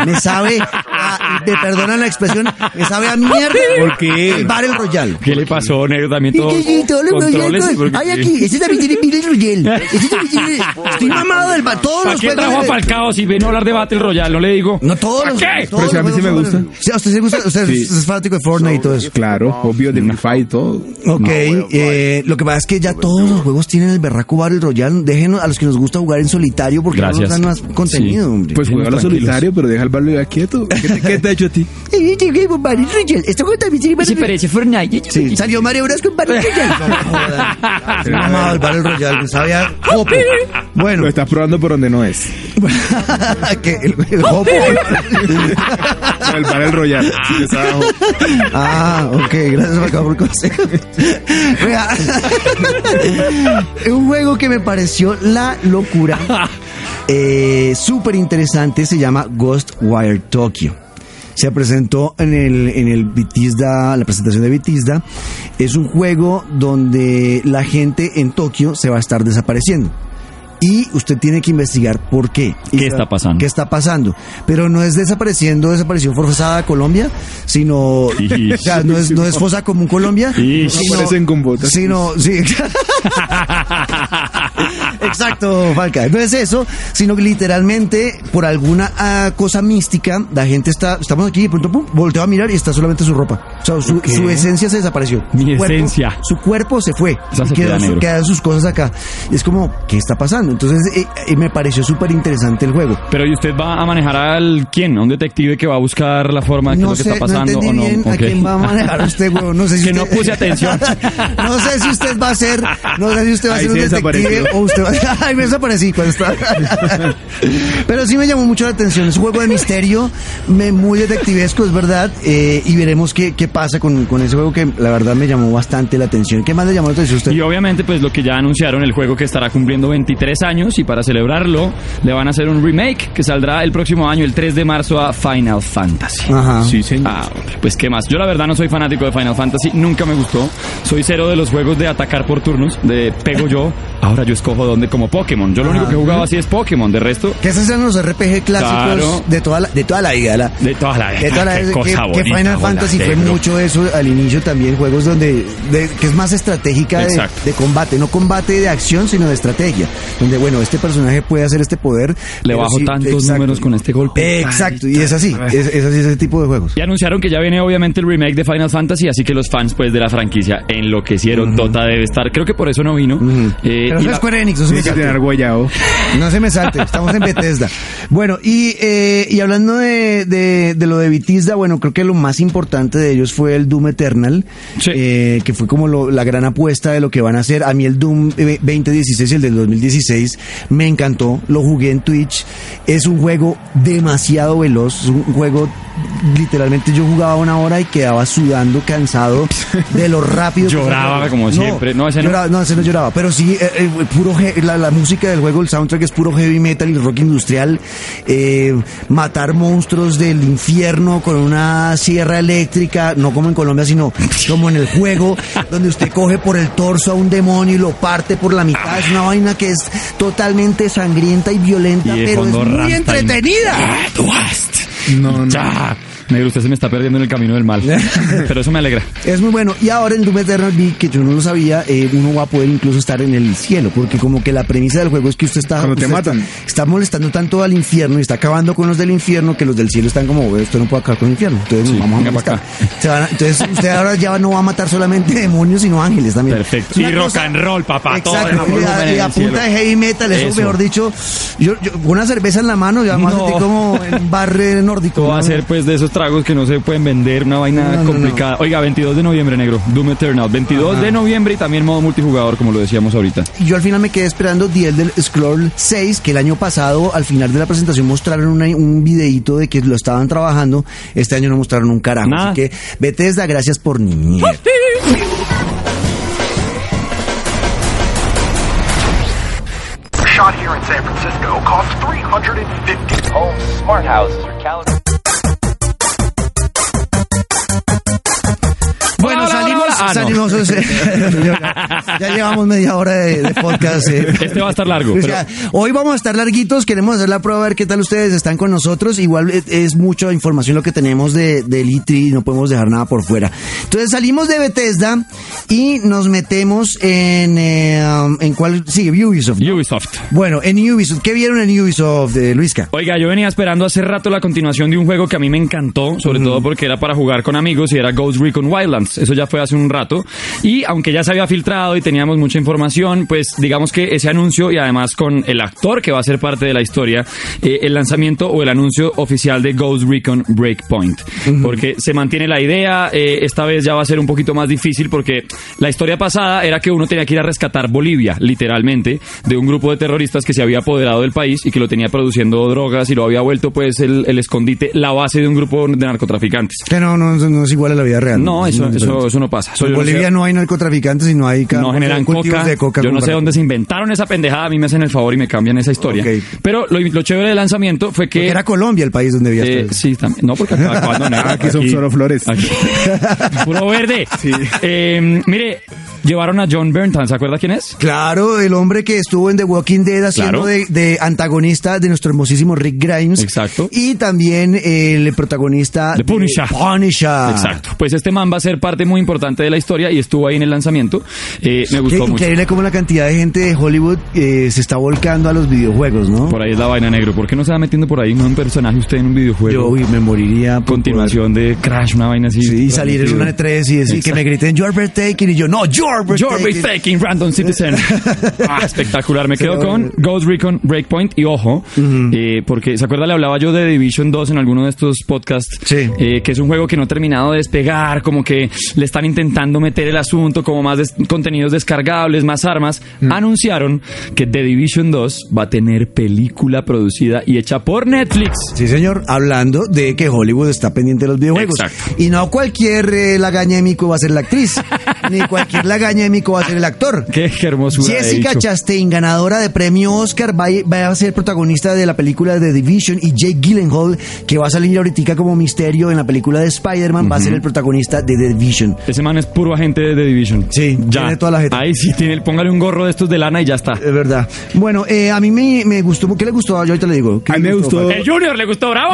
Me sabe, a- me perdonan la expresión, me sabe a mierda. ¿Por qué? El Battle Royale. ¿Qué le pasó, negro? También Y todo que sí, todos los controles, Royale, porque- hay aquí, ese también tiene Battle Royale. Ese también tiene- estoy mamado del Battle Todos ¿Para los qué trajo a Falcao si vino a hablar de Battle Royale? No le digo. No todos ¿Para los, qué? todos Pero si a los mí sí me gusta. Sí, a usted se gusta, usted Sí. es- fanático de Fortnite y todo eso. Claro, obvio, de Fire y todo. Ok, eh, lo que pasa es que ya todos los juegos tienen el berraco Battle Royale. Déjenos a los que nos gusta jugar en solitario porque no nos dan más contenido, Sí. hombre. Pues juega Tranquilos. Solitario, pero deja el barrio ya quieto. ¿Qué te, qué te ha hecho a ti? Eh, con Battle Royale. Esto juego también Royale. parece Fortnite. Sí, salió Mario Bros con Battle Royale. No mamado el Battle Royale. Sabía Jopo. Bueno, Lo estás probando por donde no es. el, el Jopo. El Battle Royale. Está abajo. Ah, ok, gracias Falcao, por el consejo. Vea, un juego que me pareció la locura, eh, súper interesante, se llama Ghostwire Tokyo. Se presentó en el, en el Bethesda, la presentación de Bethesda. Es un juego donde la gente en Tokio se va a estar desapareciendo. Y usted tiene que investigar por qué. Y ¿Qué está pasando? ¿Qué está pasando? Pero no es desapareciendo, desaparición forzada a Colombia, sino... Ish. o sea, no es, no es fosa común Colombia. Sino- Aparecen con botas. Sino, sí. Exacto, Falca. No es eso, sino que literalmente por alguna ah, cosa mística, la gente está, estamos aquí y de pronto pum, volteo a mirar y está solamente su ropa. O sea, su, su esencia se desapareció. Mi Su cuerpo- esencia. Su cuerpo se fue. Esa Y se queda quedó su- negro. quedan sus cosas acá. Y es como, ¿qué está pasando? Entonces, eh, eh, me pareció súper interesante el juego. Pero ¿y usted va a manejar al quién? ¿A un detective que va a buscar la forma de qué es No lo que está no pasando o no? bien a quién va a manejar usted, huevo. No sé si Que no usted- puse atención. no sé si usted va a ser No sé si usted va a ser un detective o usted va Ay, me desaparecí cuando estaba. Pero sí me llamó mucho la atención. Es un juego de misterio, me- muy detectivesco, es verdad. eh, y veremos qué, qué pasa con, con ese juego que la verdad me llamó bastante la atención. ¿Qué más le llamó la atención a usted? Y obviamente, pues lo que ya anunciaron, el juego que estará cumpliendo 23 años y para celebrarlo le van a hacer un remake que saldrá el próximo año, el 3 de marzo, a Final Fantasy. Ajá. Sí, señor. Ah, hombre, pues qué más. Yo la verdad no soy fanático de Final Fantasy, nunca me gustó. Soy cero de los juegos de atacar por turnos, de pego yo, ahora yo escojo dónde como Pokémon. Yo lo único que he jugado así es Pokémon, de resto, Que esos eran los RPG clásicos Claro. de, toda la, de toda la vida. la- de toda la de toda la vida, cosa que, que Final Fantasy fue negro. mucho eso al inicio también, juegos donde de- que es más estratégica de, de combate, no combate de acción, sino de estrategia, donde bueno, este personaje puede hacer este poder. Le bajo sí, tantos exacto. números con este golpe. Exacto, y es así, es, es así ese tipo de juegos. Y anunciaron que ya viene obviamente el remake de Final Fantasy, así que los fans pues de la franquicia enloquecieron. Dota debe estar, creo que por eso no vino. Eh, Pero y no la- es Square Enix, no se me Tiene que salte. guayao. No se me salte, estamos en Bethesda. Bueno, y, eh, y hablando de, de, de lo de Bethesda, bueno, creo que lo más importante de ellos fue el Doom Eternal, Sí. eh, que fue como lo- la gran apuesta de lo que van a hacer. A mí el Doom eh, 2016 y el del 2016 me encantó, lo jugué en Twitch. Es un juego demasiado veloz, es un juego literalmente yo jugaba una hora y quedaba sudando, cansado de lo rápido. que Lloraba, como siempre. No, ese no. lloraba, no, ese no lloraba, pero sí, eh, eh, puro la, la música del juego, el soundtrack es puro heavy metal y rock industrial. eh, matar monstruos del infierno con una sierra eléctrica, no como en Colombia, sino como en el juego, donde usted coge por el torso a un demonio y lo parte por la mitad. Es una vaina que es totalmente sangrienta y violenta, Y pero es muy Rammstein. entretenida. No, no. Negro, usted se me está perdiendo en el camino del mal. Pero eso me alegra. Es muy bueno. Y ahora en Doom Eternal vi que yo no lo sabía, eh, uno va a poder incluso estar en el cielo, porque como que la premisa del juego es que usted está... Cuando te usted matan. Está, está molestando tanto al infierno y está acabando con los del infierno que los del cielo están como, "Bueno, usted no puede acabar con el infierno. Entonces Sí, vamos a a- entonces usted ahora ya no va a matar solamente demonios, sino ángeles también. Perfecto. Y rock and roll, papá, Exacto. y a, y punta cielo. de heavy metal, eso, Eso. mejor dicho, yo, yo- una cerveza en la mano, ya más No. como en un bar eh, nórdico. Todo va a ¿no? ser pues de esos tragos que no se pueden vender, una vaina No, no, complicada. Oiga, 22 de noviembre, negro. Doom Eternal. 22 de noviembre y también modo multijugador, como lo decíamos ahorita. Y yo al final me quedé esperando The Elder Scroll 6, que el año pasado, al final de la presentación, mostraron una- un videito de que lo estaban trabajando. Este año no mostraron un carajo. Nada. Así que, Bethesda, gracias por niñez. A shot here in San Francisco costs 350 Homes, smart houses, or calendar. Ah, no. ya, llevamos media hora de, de podcast. eh. Este va a estar largo, O sea, hoy vamos a estar larguitos, queremos hacer la prueba a ver qué tal ustedes están con nosotros. Igual es, es mucha información lo que tenemos de, del E3 y no podemos dejar nada por fuera. Entonces salimos de Bethesda y nos metemos en, eh, um, en cuál, sí, Ubisoft. ¿no? Ubisoft. Bueno, en Ubisoft, ¿qué vieron en Ubisoft, de Luisca? Oiga, yo venía esperando hace rato la continuación de un juego que a mí me encantó, sobre todo porque era para jugar con amigos y era Ghost Recon Wildlands. Eso ya fue hace un rato. Y aunque ya se había filtrado y teníamos mucha información, pues digamos que ese anuncio y además con el actor que va a ser parte de la historia, eh, el lanzamiento o el anuncio oficial de Ghost Recon Breakpoint. Porque se mantiene la idea, eh, esta vez ya va a ser un poquito más difícil porque la historia pasada era que uno tenía que ir a rescatar Bolivia, literalmente, de un grupo de terroristas que se había apoderado del país y que lo tenía produciendo drogas y lo había vuelto pues el, el escondite, la base de un grupo de narcotraficantes. Que no, no, no es igual a la vida real. No, eso, es eso, eso no pasa. Eso En yo no sé- Bolivia no hay narcotraficantes y no hay no generan cultivos coca. de coca. Yo no sé dónde se inventaron esa pendejada. A mí me hacen el favor y me cambian esa historia. Pero lo, lo chévere del lanzamiento fue que. Porque era Colombia el país donde había eh, sí, también. No, porque acá cuando nada, Aquí son solo flores. Aquí. Puro verde. Eh, mire, llevaron a John Bernthal. ¿Se acuerda quién es? Claro, el hombre que estuvo en The Walking Dead haciendo Claro. de, de antagonista de nuestro hermosísimo Rick Grimes. Exacto. Y también el protagonista The Punisher. Punisher. Exacto. Pues este man va a ser parte muy importante de la historia y estuvo ahí en el lanzamiento. Eh, me Qué gustó mucho. increíble cómo la cantidad de gente de Hollywood eh, se está volcando a los videojuegos, ¿no? Por ahí es la vaina negro. ¿Por qué no se va metiendo por ahí un personaje usted en un videojuego? Yo uy, me moriría. por Continuación de Crash, una vaina así. Sí, y salir en una E3 y decir que me griten You're breathtaking y yo, no, You're You're breathtaking, Random Citizen. Ah, espectacular. Me quedo con Ghost Recon Breakpoint. Y ojo, eh, porque ¿se acuerda? Le hablaba yo de Division 2 en alguno de estos podcasts. Sí. eh, que es un juego que no ha terminado de despegar, como que le están intentando meter el asunto, como más des- contenidos descargables, más armas. Anunciaron que The Division 2 va a tener película producida y hecha por Netflix. Sí, señor, hablando de que Hollywood está pendiente de los videojuegos. Exacto. Y no cualquier eh, lagaña de mico va a ser la actriz, ni cualquier lagaña de mico va a ser el actor. Qué, qué hermosura. Jessica. Chastain, ganadora de premio Oscar, va, a- va a ser protagonista de la película The Division y Jake Gyllenhaal, que va a salir ahorita como misterio en la película de Spider-Man, va a ser el protagonista de The Division. Ese man es puro agente de The Division. Sí, ya. tiene toda la jeta. Ahí sí, tiene, póngale un gorro de estos de lana y ya está. Es verdad. Bueno, eh, a mí me, me gustó. ¿Qué le gustó? Yo ahorita le digo. ¿Qué A mí me gustó- El Junior le gustó, bravo.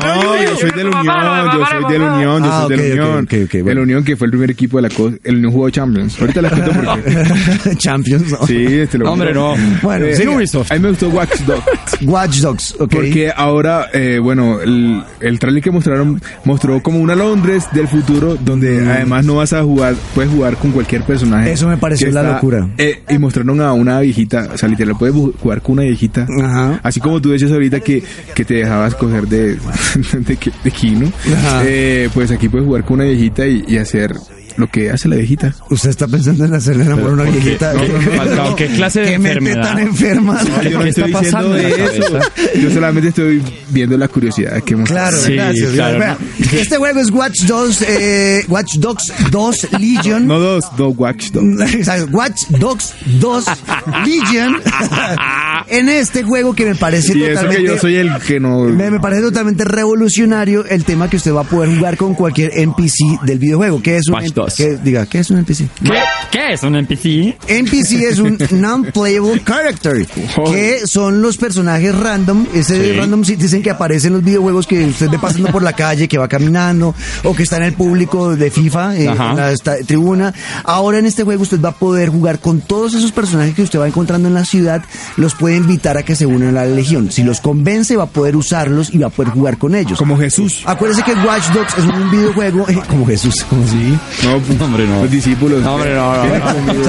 No, yo soy de la Unión, yo soy de la Unión, yo Ah, soy de ok, la ok, Unión. Bueno. El Unión que fue el primer equipo de la cosa. El Unión jugó Champions. Ahorita les cuento por qué. Champions. ¿no? Sí, este lo Hombre, no. Bueno, Eh, sí, Ubisoft. A mí me gustó Watch Dogs. Watch Dogs, ok. Porque ahora, eh, bueno, el, el trailer que mostraron mostró como una Londres del futuro donde además no vas a jugar, puedes jugar con cualquier personaje. Mm. Eso me pareció la locura. eh, y mostraron a una viejita, o sea, literal, puedes jugar con una viejita. Ajá. Así como tú decías ahorita que, que te dejabas coger de, de, que- de Kino, Ajá. eh, pues aquí puedes jugar con una viejita y, y hacer lo que hace la viejita. Usted está pensando en hacerle el amor a una viejita. No, no, no, ¿qué clase de ¿Qué enfermedad? tan enferma? No, yo no ¿Qué estoy está diciendo de eso. Yo solamente estoy viendo la curiosidad que hemos Claro, Sí, gracias. claro, Vea, Este juego es Watch Dogs, eh, Watch Dogs 2 Legion. No dos, dos Watch Dogs. Exacto, Watch Dogs 2 Legion. en este juego que me parece Y eso totalmente... que yo soy el que no... Me, me parece totalmente revolucionario el tema que usted va a poder jugar con cualquier NPC del videojuego. ¿Qué es un NPC? Dogs. ¿Qué- diga, ¿qué es un NPC? ¿Qué, ¿Qué es un NPC? NPC es un non-playable character, que son los personajes random, ese Sí. random citizen que aparece en los videojuegos que usted ve pasando por la calle, que va caminando, o que está en el público de FIFA, eh, en la esta- tribuna. Ahora en este juego usted va a poder jugar con todos esos personajes que usted va encontrando en la ciudad, los puede invitar a que se unan a la legión. Si los convence, va a poder usarlos y va a poder jugar con ellos. Como Jesús. Acuérdese que Watch Dogs es un videojuego, eh, como Jesús, como si... No, pues, Hombre, no. Los discípulos. No, hombre, no, no, no.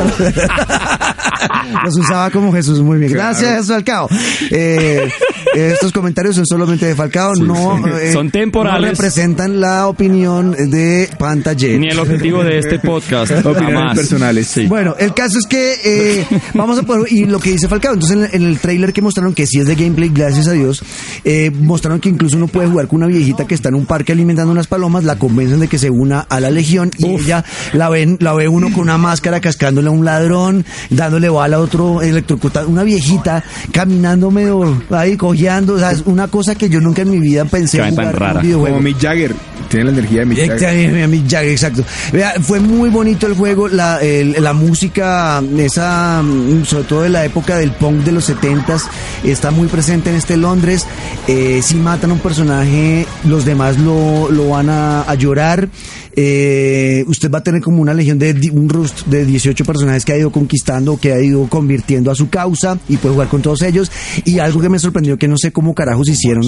Los usaba como Jesús. Muy bien. Claro. Gracias, Falcao. Eh, estos comentarios son solamente de Falcao, no eh, Son temporales. no representan la opinión de Pantalla. Ni el objetivo de este podcast. Opiniones jamás. personales. Sí. Bueno, el caso es que eh, vamos a poder, y lo que dice Falcao, entonces en el, en el trailer que mostraron, que sí es de gameplay, gracias a Dios, eh, mostraron que incluso uno puede jugar con una viejita que está en un parque alimentando unas palomas, la convencen de que se una a la legión y ella la ven, la ve uno con una máscara cascándole a un ladrón, dándole bala a otro electrocutado, una viejita caminando medio ahí cojeando, o sea, es una cosa que yo nunca en mi vida pensé tan jugar un rara. videojuego. Como Mick Jagger. Tiene la energía de Mick Jagger. Exacto, Mick Jagger, exacto. Vea, fue muy bonito el juego, la, el- la música, esa, mm, sobre todo de la época del punk de los setentas, está muy presente en este Londres. Eh, si matan a un personaje, los demás lo, lo van a, a llorar. Eh, usted va a tener como una legión de di- un rust de 18 personajes que ha ido conquistando, que ha ido convirtiendo a su causa y puede jugar con todos ellos. Y algo que me sorprendió, que no sé cómo carajos hicieron,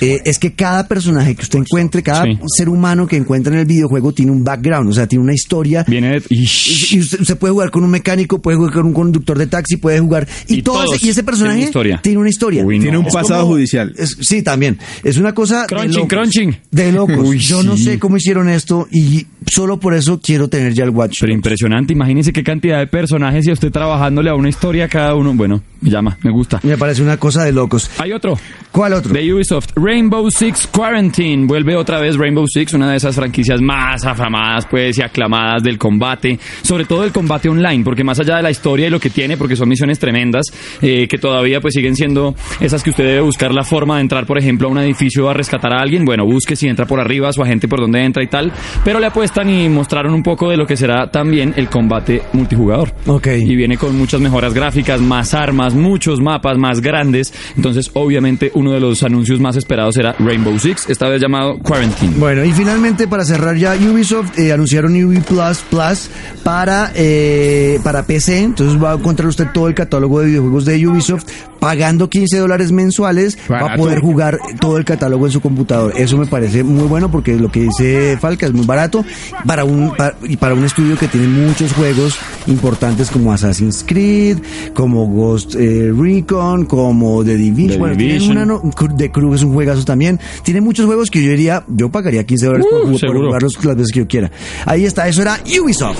eh, es que cada personaje que usted encuentre, cada Sí. ser humano que encuentra en el videojuego tiene un background, o sea, tiene una historia. Viene de... Y usted, usted puede jugar con un mecánico, puede jugar con un conductor de taxi, puede jugar. Y, Y todo todos ese, y ese personaje tienen historia. tiene una historia. Uy, Tiene no. un Es pasado como- judicial. es- sí, también. Es una cosa. de Crunching, locos. crunching. De locos. Uy, Yo no sí. sé cómo hicieron esto y solo por eso quiero tener ya el Watch. Pero impresionante, imagínese qué cantidad de personajes y a usted trabajándole a una historia cada uno. Bueno, me llama, me gusta. Me parece una cosa de locos. Hay otro. ¿Cuál otro? De Ubisoft, Rainbow Six Quarantine. Vuelve otra vez Rainbow Six, una de esas franquicias más afamadas, pues, y aclamadas del combate. Sobre todo el combate online, porque más allá de la historia y lo que tiene, porque son misiones tremendas, eh, que todavía pues siguen siendo esas que usted debe buscar la forma de entrar, por ejemplo, a un edificio a rescatar a alguien. Bueno, busque si entra por arriba, su agente por donde entra y tal. Pero le apuestan y mostraron un poco de lo que será también el combate multijugador. Ok. Y viene con muchas mejoras gráficas, más armas, muchos mapas más grandes. Entonces, obviamente, uno de los anuncios más esperados será Rainbow Six, esta vez llamado Quarantine. Bueno, y finalmente para cerrar ya Ubisoft eh, anunciaron Ubi Plus Plus para, eh, para PC, entonces va a encontrar usted todo el catálogo de videojuegos de Ubisoft pagando 15 dólares mensuales va a Barato. poder jugar todo el catálogo en su computador. Eso me parece muy bueno porque lo que dice Falca es muy barato para un y para un estudio que tiene muchos juegos importantes como Assassin's Creed, como Ghost eh, Recon, como The Division. The bueno, Division. una no- The Crew es un juegazo también. Tiene muchos juegos que yo diría, yo pagaría 15 dólares por, Uh, por seguro. jugarlos las veces que yo quiera. Ahí está, eso era Ubisoft.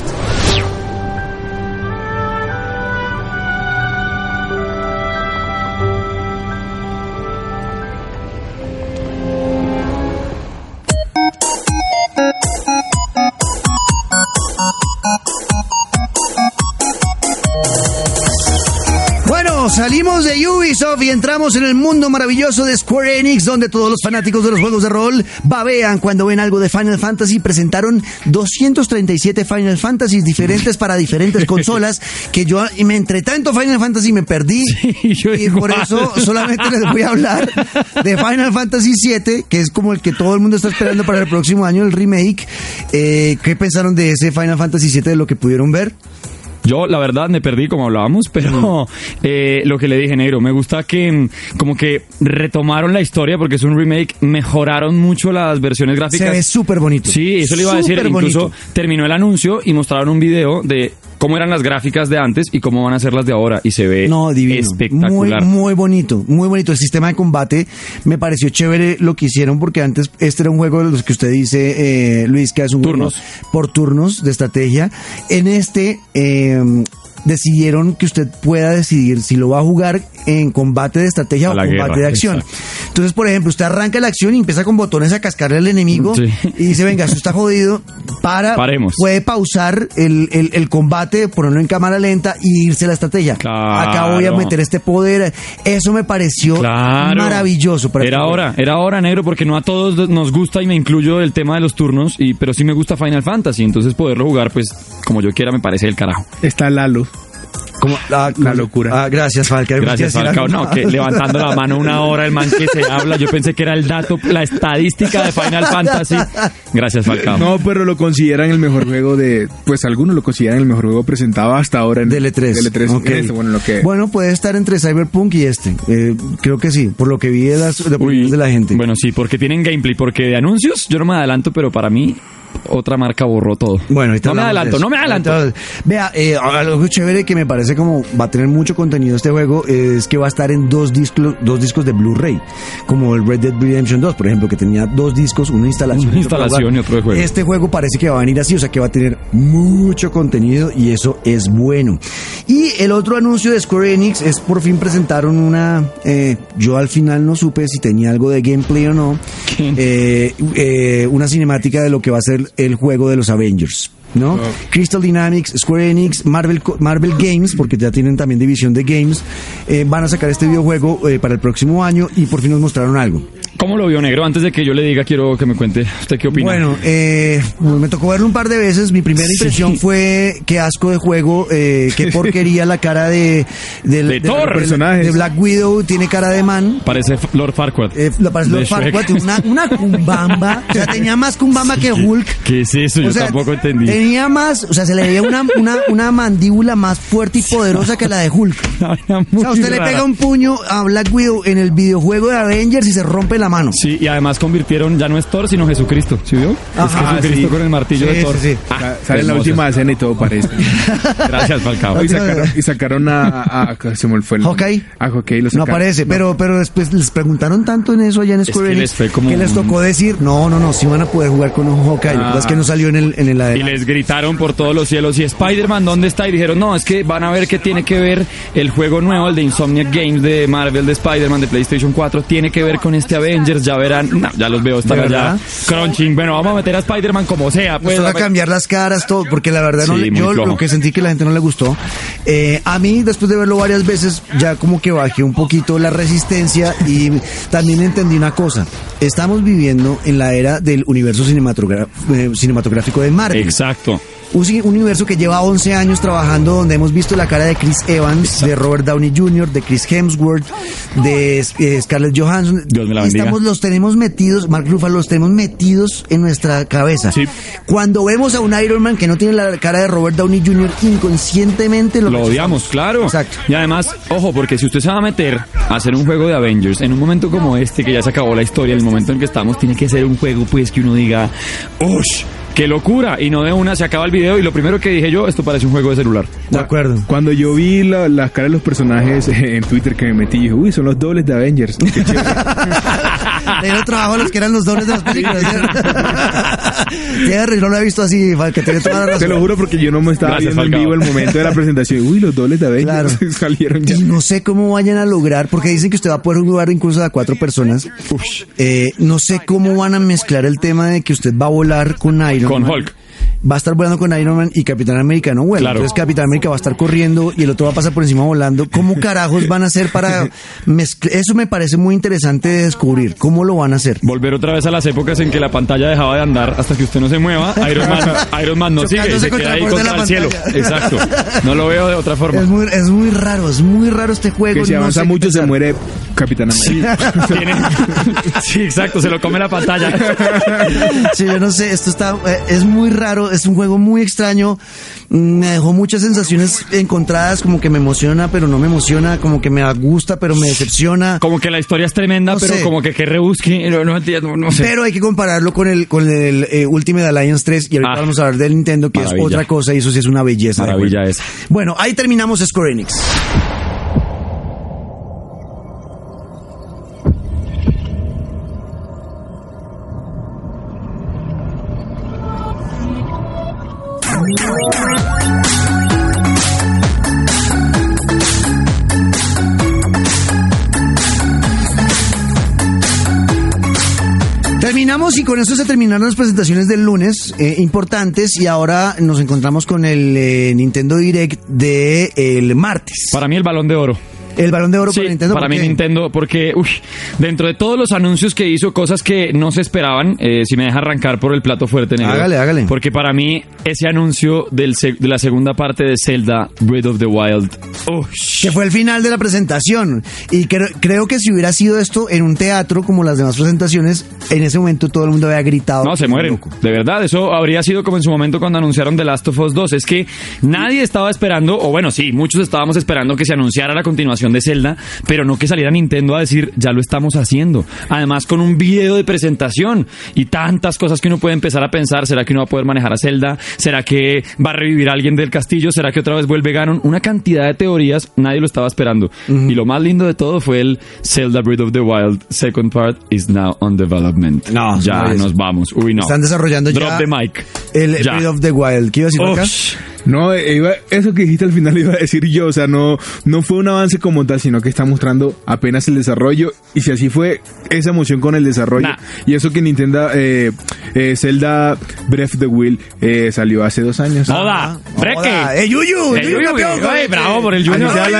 Ubisoft y entramos en el mundo maravilloso de Square Enix, donde todos los fanáticos de los juegos de rol babean cuando ven algo de Final Fantasy. Presentaron 237 Final Fantasies diferentes para diferentes consolas, que yo me entre tanto Final Fantasy me perdí. yo y por eso solamente les voy a hablar de Final Fantasy VII, que es como el que todo el mundo está esperando para el próximo año, el remake. Eh, ¿Qué pensaron de ese Final Fantasy VII, de lo que pudieron ver? Yo, la verdad, me perdí como hablábamos, pero eh, lo que le dije, negro, me gusta que mm, como que retomaron la historia porque es un remake, mejoraron mucho las versiones gráficas. Se ve súper bonito. Sí, eso le iba a decir. Súper Incluso bonito. terminó el anuncio y mostraron un video de cómo eran las gráficas de antes y cómo van a ser las de ahora. Y se ve No, divino. espectacular. Muy, muy bonito, muy bonito. El sistema de combate me pareció chévere lo que hicieron porque antes este era un juego de los que usted dice, eh, Luis, que es un Turnos. juego por turnos de estrategia. En este eh, decidieron que usted pueda decidir si lo va a jugar en combate de estrategia o combate guerra, de acción. exacto. Entonces, por ejemplo, usted arranca la acción y empieza con botones a cascarle al enemigo Sí. y dice, venga, esto está jodido, para, Paremos. puede pausar el, el, el combate, ponerlo en cámara lenta y irse a la estrategia. Claro. Acá voy a meter este poder. Eso me pareció Claro. maravilloso. para era este hora, era hora, negro, porque no a todos nos gusta y me incluyo el tema de los turnos, y pero sí me gusta Final Fantasy, entonces poderlo jugar, pues, como yo quiera, me parece el carajo. Está Lalo. Como la, La locura. Ah, gracias, Falca. Gracias, Falcao. No, que levantando la mano una hora el man que se habla. Yo pensé que era el dato, la estadística de Final Fantasy. Gracias, Falcao. No, pero lo consideran el mejor juego de. Pues algunos lo consideran el mejor juego presentado hasta ahora en Del E3. L3. Ok. Este, bueno, lo que. Bueno, puede estar entre Cyberpunk y este. Eh, creo que sí, por lo que vi de las de, opiniones de la gente. Bueno, sí, porque tienen gameplay, porque de anuncios yo no me adelanto, pero para mí otra marca borró todo. Bueno, no me adelanto, no me adelanto. Vea, eh, algo chévere que me parece como va a tener mucho contenido este juego es que va a estar en dos discos, dos discos de Blu-ray, como el Red Dead Redemption 2, por ejemplo, que tenía dos discos, una instalación, Una y otro para instalación y otro de juego. Este juego parece que va a venir así, o sea que va a tener mucho contenido y eso es bueno. Y el otro anuncio de Square Enix es por fin presentaron una, eh, yo al final no supe si tenía algo de gameplay o no, eh, eh, una cinemática de lo que va a ser el juego de los Avengers. ¿No? Crystal Dynamics, Square Enix, Marvel, Marvel Games, porque ya tienen también división de games, eh, van a sacar este videojuego eh, para el próximo año y por fin nos mostraron algo. ¿Cómo lo vio, negro? Antes de que yo le diga, quiero que me cuente. ¿Usted qué opina? Bueno, eh, me tocó verlo un par de veces. Mi primera impresión Sí. fue qué asco de juego, eh, qué porquería la cara de, del- De. Personajes. de Black Widow, tiene cara de man. Parece Lord Farquaad. Eh, parece De Lord. Farquaad, una, una cumbamba, o sea, tenía más cumbamba que Hulk. ¿Qué es eso? Yo O sea, tampoco entendí. Tenía más, o sea, se le veía una, una, una mandíbula más fuerte y poderosa que la de Hulk. O sea, usted le pega un puño a Black Widow en el videojuego de Avengers y se rompe la mano. Sí, y además convirtieron, ya no es Thor, sino Jesucristo. ¿Sí vio? Ajá, es Jesucristo sí. con el martillo Sí, de Thor. sí, sí. Ah, Sa- Sale en la última escena y todo parece. Gracias, Falcao. y, sacaron, y sacaron a, a- a- Se me fue el. Hawkeye. A Hawkeye lo No aparece, pero, pero después les preguntaron tanto en eso allá en Square que Enix les como que les tocó decir, no, no, no, sí van a poder jugar con un Hawkeye. Lo que Ah. es que no salió en el, en el Y les gritaron por todos los cielos, ¿y Spider-Man dónde está? Y dijeron, no, es que van a ver que tiene que ver el juego nuevo, el de Insomniac Games de Marvel, de Spider-Man, de PlayStation 4, tiene que ver con este Avengers, ya verán, no, ya los veo ¿De allá crunching, bueno, vamos a meter a Spider-Man como sea, Pues pues. toca a- cambiar las caras, todo, porque la verdad no Sí, yo flojo. lo que sentí que la gente no le gustó. Eh, a mí, después de verlo varias veces, ya como que bajé un poquito la resistencia y también entendí una cosa. Estamos viviendo en la era del universo cinematogra- eh, cinematográfico de Marvel. Exacto. Un, universo que lleva 11 años trabajando, donde hemos visto la cara de Chris Evans, de Robert Downey Jr., de Chris Hemsworth, de eh, Scarlett Johansson. Dios me la tenemos, los tenemos metidos, Mark Ruffalo, los tenemos metidos en nuestra cabeza. Sí. Cuando vemos a un Iron Man que no tiene la cara de Robert Downey Jr., inconscientemente lo, Lo odiamos, claro. Exacto. Y además, ojo, porque si usted se va a meter a hacer un juego de Avengers en un momento como este, que ya se acabó la historia, el momento en que estamos, tiene que ser un juego, pues, que uno diga, ¡Ush! ¡Qué locura! Y no de una se acaba el video y lo primero que dije yo, esto parece un juego de celular. De acuerdo. Cuando yo vi la- las caras de los personajes eh, en Twitter que me metí, dije, uy, son los dobles de Avengers. Qué chévere. Le dieron trabajo a los que eran los dobles de las películas. Jerry, no lo he visto así, que tiene toda la razón. Te lo juro porque yo no me estaba Gracias, viendo en Falcao. vivo el momento de la presentación. Uy, los dobles de Avengers Claro. salieron ya. Y no sé cómo vayan a lograr, porque dicen que usted va a poder jugar incluso a cuatro personas. Eh, no sé cómo van a mezclar el tema de que usted va a volar con Iron Con Man. Hulk. Va a estar volando con Iron Man y Capitán América no vuela. Claro. Entonces Capitán América va a estar corriendo y el otro va a pasar por encima volando. ¿Cómo carajos van a hacer para mezclar? Eso me parece muy interesante de descubrir. ¿Cómo lo van a hacer? Volver otra vez a las épocas en que la pantalla dejaba de andar hasta que usted no se mueva. Iron Man, Iron Man no sigue, Chocándose se queda ahí contra el cielo. Exacto. No lo veo de otra forma. Es muy, es muy raro, es muy raro este juego. Que si no avanza mucho se muere Capitán América. Tiene- Sí, exacto, se lo come la pantalla. Sí, yo no sé, esto está, eh, es muy raro, es un juego muy extraño, mm, me dejó muchas sensaciones encontradas, como que me emociona, pero no me emociona, como que me gusta, pero me decepciona. Como que la historia es tremenda, No pero sé. como que que rebusque, no, no entiendo, no sé. Pero hay que compararlo con el, con el eh, Ultimate Alliance 3 y ahorita Ah. vamos a hablar del Nintendo, que Maravilla. es otra cosa y eso sí es una belleza. Maravilla esa. Bueno, ahí terminamos Square Enix. Terminamos y con eso se terminaron las presentaciones del lunes eh, importantes y ahora nos encontramos con el eh, Nintendo Direct de el martes. Para mí el balón de oro. El balón de oro Sí, para Nintendo. para ¿por mí qué? Nintendo, porque uy, dentro de todos los anuncios que hizo, cosas que no se esperaban, eh, si me deja arrancar por el plato fuerte, negro. Hágale, hágale. Porque para mí ese anuncio del de la segunda parte de Zelda, Breath of the Wild, uy, que fue el final de la presentación. Y cre- creo que si hubiera sido esto en un teatro como las demás presentaciones, en ese momento todo el mundo había gritado. No, se mueren. Loco. De verdad, eso habría sido como en su momento cuando anunciaron The Last of Us 2. Es que nadie estaba esperando, o bueno, sí, muchos estábamos esperando que se anunciara la continuación de Zelda, pero no que saliera Nintendo a decir, ya lo estamos haciendo. Además, con un video de presentación y tantas cosas que uno puede empezar a pensar. ¿Será que uno va a poder manejar a Zelda? ¿Será que va a revivir a alguien del castillo? ¿Será que otra vez vuelve Ganon? Una cantidad de teorías, nadie lo estaba esperando. Y lo más lindo de todo fue el Zelda Breath of the Wild Second Part is now on development. No, ya no nos vamos. Uy, no. Están desarrollando Drop ya the mic. el Ya. Breath of the Wild. ¿Qué iba a decir acá? No, eh, iba- eso que dijiste al final iba a decir yo, o sea, no, no fue un avance como tal, sino que está mostrando apenas el desarrollo, y si así fue, esa emoción con el desarrollo, Nah. y eso que Nintendo, eh, eh, Zelda Breath of the Wild eh, salió hace dos años. ¡Joda! ¡Breque! ¡Eh, Yuyu! Eh, ¡Yuyu campeón! bravo por el Junior. Así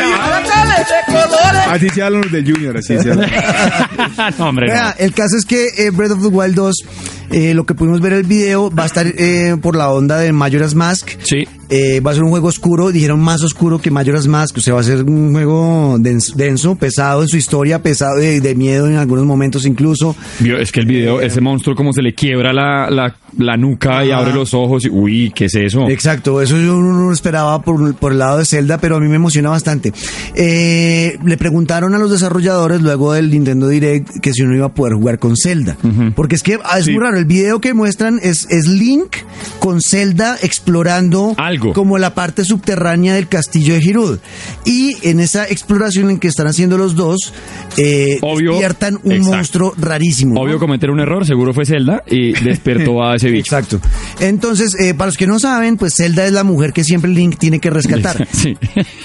Así se hablan los del Junior, así se habla. no, hombre, no. Vea, el caso es que eh, Breath of the Wild 2, eh, lo que pudimos ver en el video, va a estar eh, por la onda de Majora's Mask. Sí. Eh, va a ser un juego oscuro, dijeron más oscuro que Majora's Mask, o sea, va a ser un juego denso, denso, pesado en su historia, pesado de, de miedo en algunos momentos incluso. Es que el video, ese monstruo como se le quiebra la, la, la nuca y abre los ojos. y- Uy, ¿qué es eso? Exacto, eso yo no lo esperaba por, por el lado de Zelda, pero a mí me emociona bastante. Eh, le preguntaron a los desarrolladores luego del Nintendo Direct que si uno iba a poder jugar con Zelda. Porque es que ah, es Sí. muy raro, el video que muestran es, es Link con Zelda explorando Algo. Como la parte subterránea del castillo de Hyrule. Y en esa exploración en que están haciendo los dos, eh, Obvio. despiertan un Exacto. monstruo rarísimo. ¿no? Obvio cometer un error, seguro fue Zelda y despertó a ese bicho. Exacto. Entonces, eh, para los que no saben, pues Zelda es la mujer que siempre Link tiene que rescatar. Sí.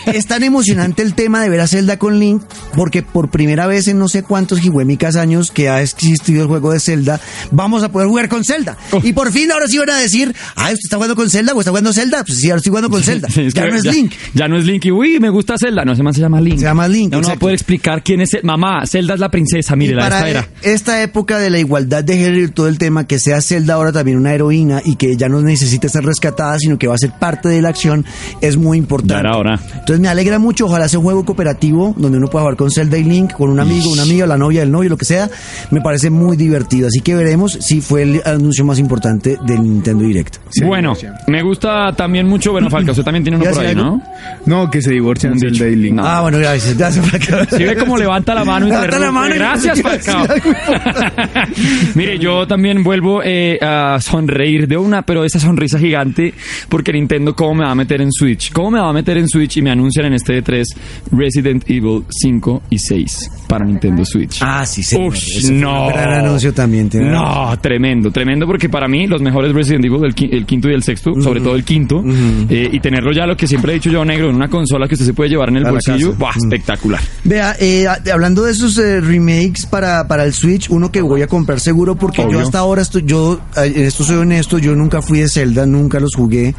Es tan emocionante el tema de ver a Zelda con Link, porque por primera vez en no sé cuántos jigüemicas años que ha existido el juego de Zelda, vamos a poder jugar con Zelda. Oh. Y por fin ahora sí van a decir, Ah, ¿usted está jugando con Zelda o está jugando Zelda? Pues sí, ahora estoy jugando con Zelda. Sí, es ya que no es Link. Ya no es Link y uy, me gusta Zelda. No, ese man se llama Link. Se llama Link, No, no va a poder explicar quién es. Mamá, Zelda es la princesa, mire, Y la esta era. esta época de la igualdad de género y todo el tema, que sea Zelda ahora también una heroína y que ya no necesita ser rescatada, sino que va a ser parte de la acción, es muy importante. Ya era hora. Entonces me alegra mucho, ojalá sea un juego cooperativo donde uno pueda jugar con Zelda y Link, con un amigo, una amiga, la novia, el novio, lo que sea. Me parece muy divertido. Así que veremos si fue el anuncio más importante del Nintendo Direct. bueno, me gusta también mucho. Bueno, Falca, usted también tiene uno ¿Ya por ahí? ¿no? No, que se divorcian Un Zelda dicho. y Link. No. Ah, bueno, gracias. gracias Si ve cómo levanta la mano y Levanta la mano y- Gracias, Falcao. Mire, yo también vuelvo eh, a sonreír de una, pero esa sonrisa gigante, porque Nintendo, ¿cómo me va a meter en Switch? ¿Cómo me va a meter en Switch? Y me anuncian en este E3 Resident Evil 5 y 6 para Nintendo Switch. Ah, sí, señor. Ush, no. un gran anuncio también. tiene. No, tremendo, tremendo, porque para mí los mejores Resident Evil, el, qui- el quinto y el sexto, sobre todo el quinto, eh, y tenerlo ya, lo que siempre he dicho yo, negro, en una consola que usted se puede llevar en el A bolsillo, casa. ¡buah, Mm. espectacular! Vea, eh, hablando de esos eh, remakes para, para el Switch, uno que voy a comprar seguro porque Obvio. yo hasta ahora estoy, yo, en esto soy honesto, yo nunca fui de Zelda, nunca los jugué.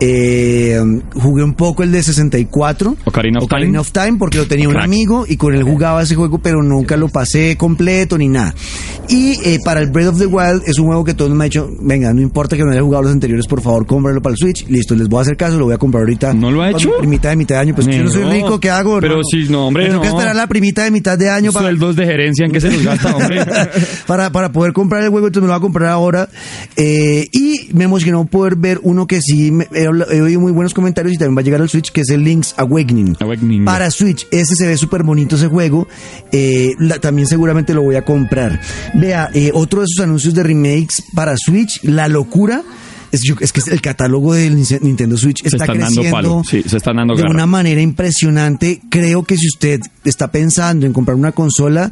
Eh, jugué un poco el de 64. Ocarina of Ocarina Time. of Time porque lo tenía un amigo y con él jugaba ese juego, pero nunca lo pasé completo ni nada. Y eh, para el Breath of the Wild es un juego que todos me han dicho, venga, no importa que no haya jugado los anteriores, por favor, cómpralo para el Switch. Listo, les voy a hacer caso, lo voy a comprar ahorita. ¿No lo ha hecho? mi primita de mitad de año, pues yo no soy rico, ¿qué hago? Pero hermano? si no, hombre, Me tengo que no. esperar la primita de mitad de año para, Sueldos de gerencia en que se los gasta, hombre. para, para poder comprar el juego, entonces me lo voy a comprar ahora. Eh, y me emocionó poder ver uno que sí me- he, he oído muy buenos comentarios y también va a llegar al Switch, que es el Link's Awakening. Awakening. Para Switch, ese se ve súper bonito ese juego. Eh, la- también seguramente lo voy a comprar. Vea, eh, otro de esos anuncios de remakes para Switch, la locura. Es, yo- es que el catálogo del Nintendo Switch está creciendo sí, se están dando de garra. una manera impresionante. Creo que si usted está pensando en comprar una consola,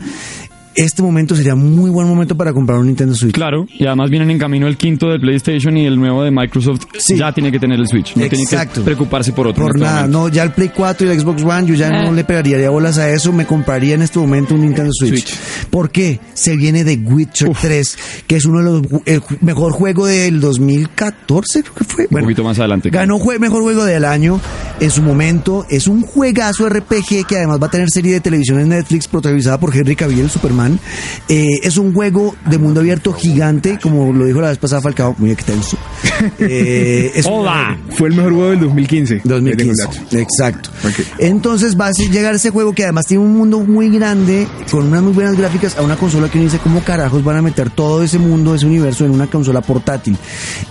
este momento sería muy buen momento para comprar un Nintendo Switch. Claro, y además vienen en camino el quinto de PlayStation y el nuevo de Microsoft. Sí. Ya tiene que tener el Switch. No tiene Exacto. que preocuparse por otro. Por este nada, momento. no, ya el Play 4 y el Xbox One, yo ya Eh. no le pegaría bolas a eso, me compraría en este momento un Nintendo Switch. Switch. ¿Por qué? Se viene de Witcher 3, que es uno de los el mejor juego del 2014, creo que fue. Un poquito más adelante. Ganó jue- mejor juego del año en su momento. Es un juegazo RPG que además va a tener serie de televisión en Netflix protagonizada por Henry Cavill, el Eh, es un juego de mundo abierto gigante, como lo dijo la vez pasada Falcao, muy extenso. Eh, es un- Hola. Fue el mejor juego del 2015. Ahí tengo el 2015. dato. Exacto. Entonces va a llegar ese juego que además tiene un mundo muy grande, con unas muy buenas gráficas, a una consola que uno dice, ¿cómo carajos van a meter todo ese mundo, ese universo en una consola portátil?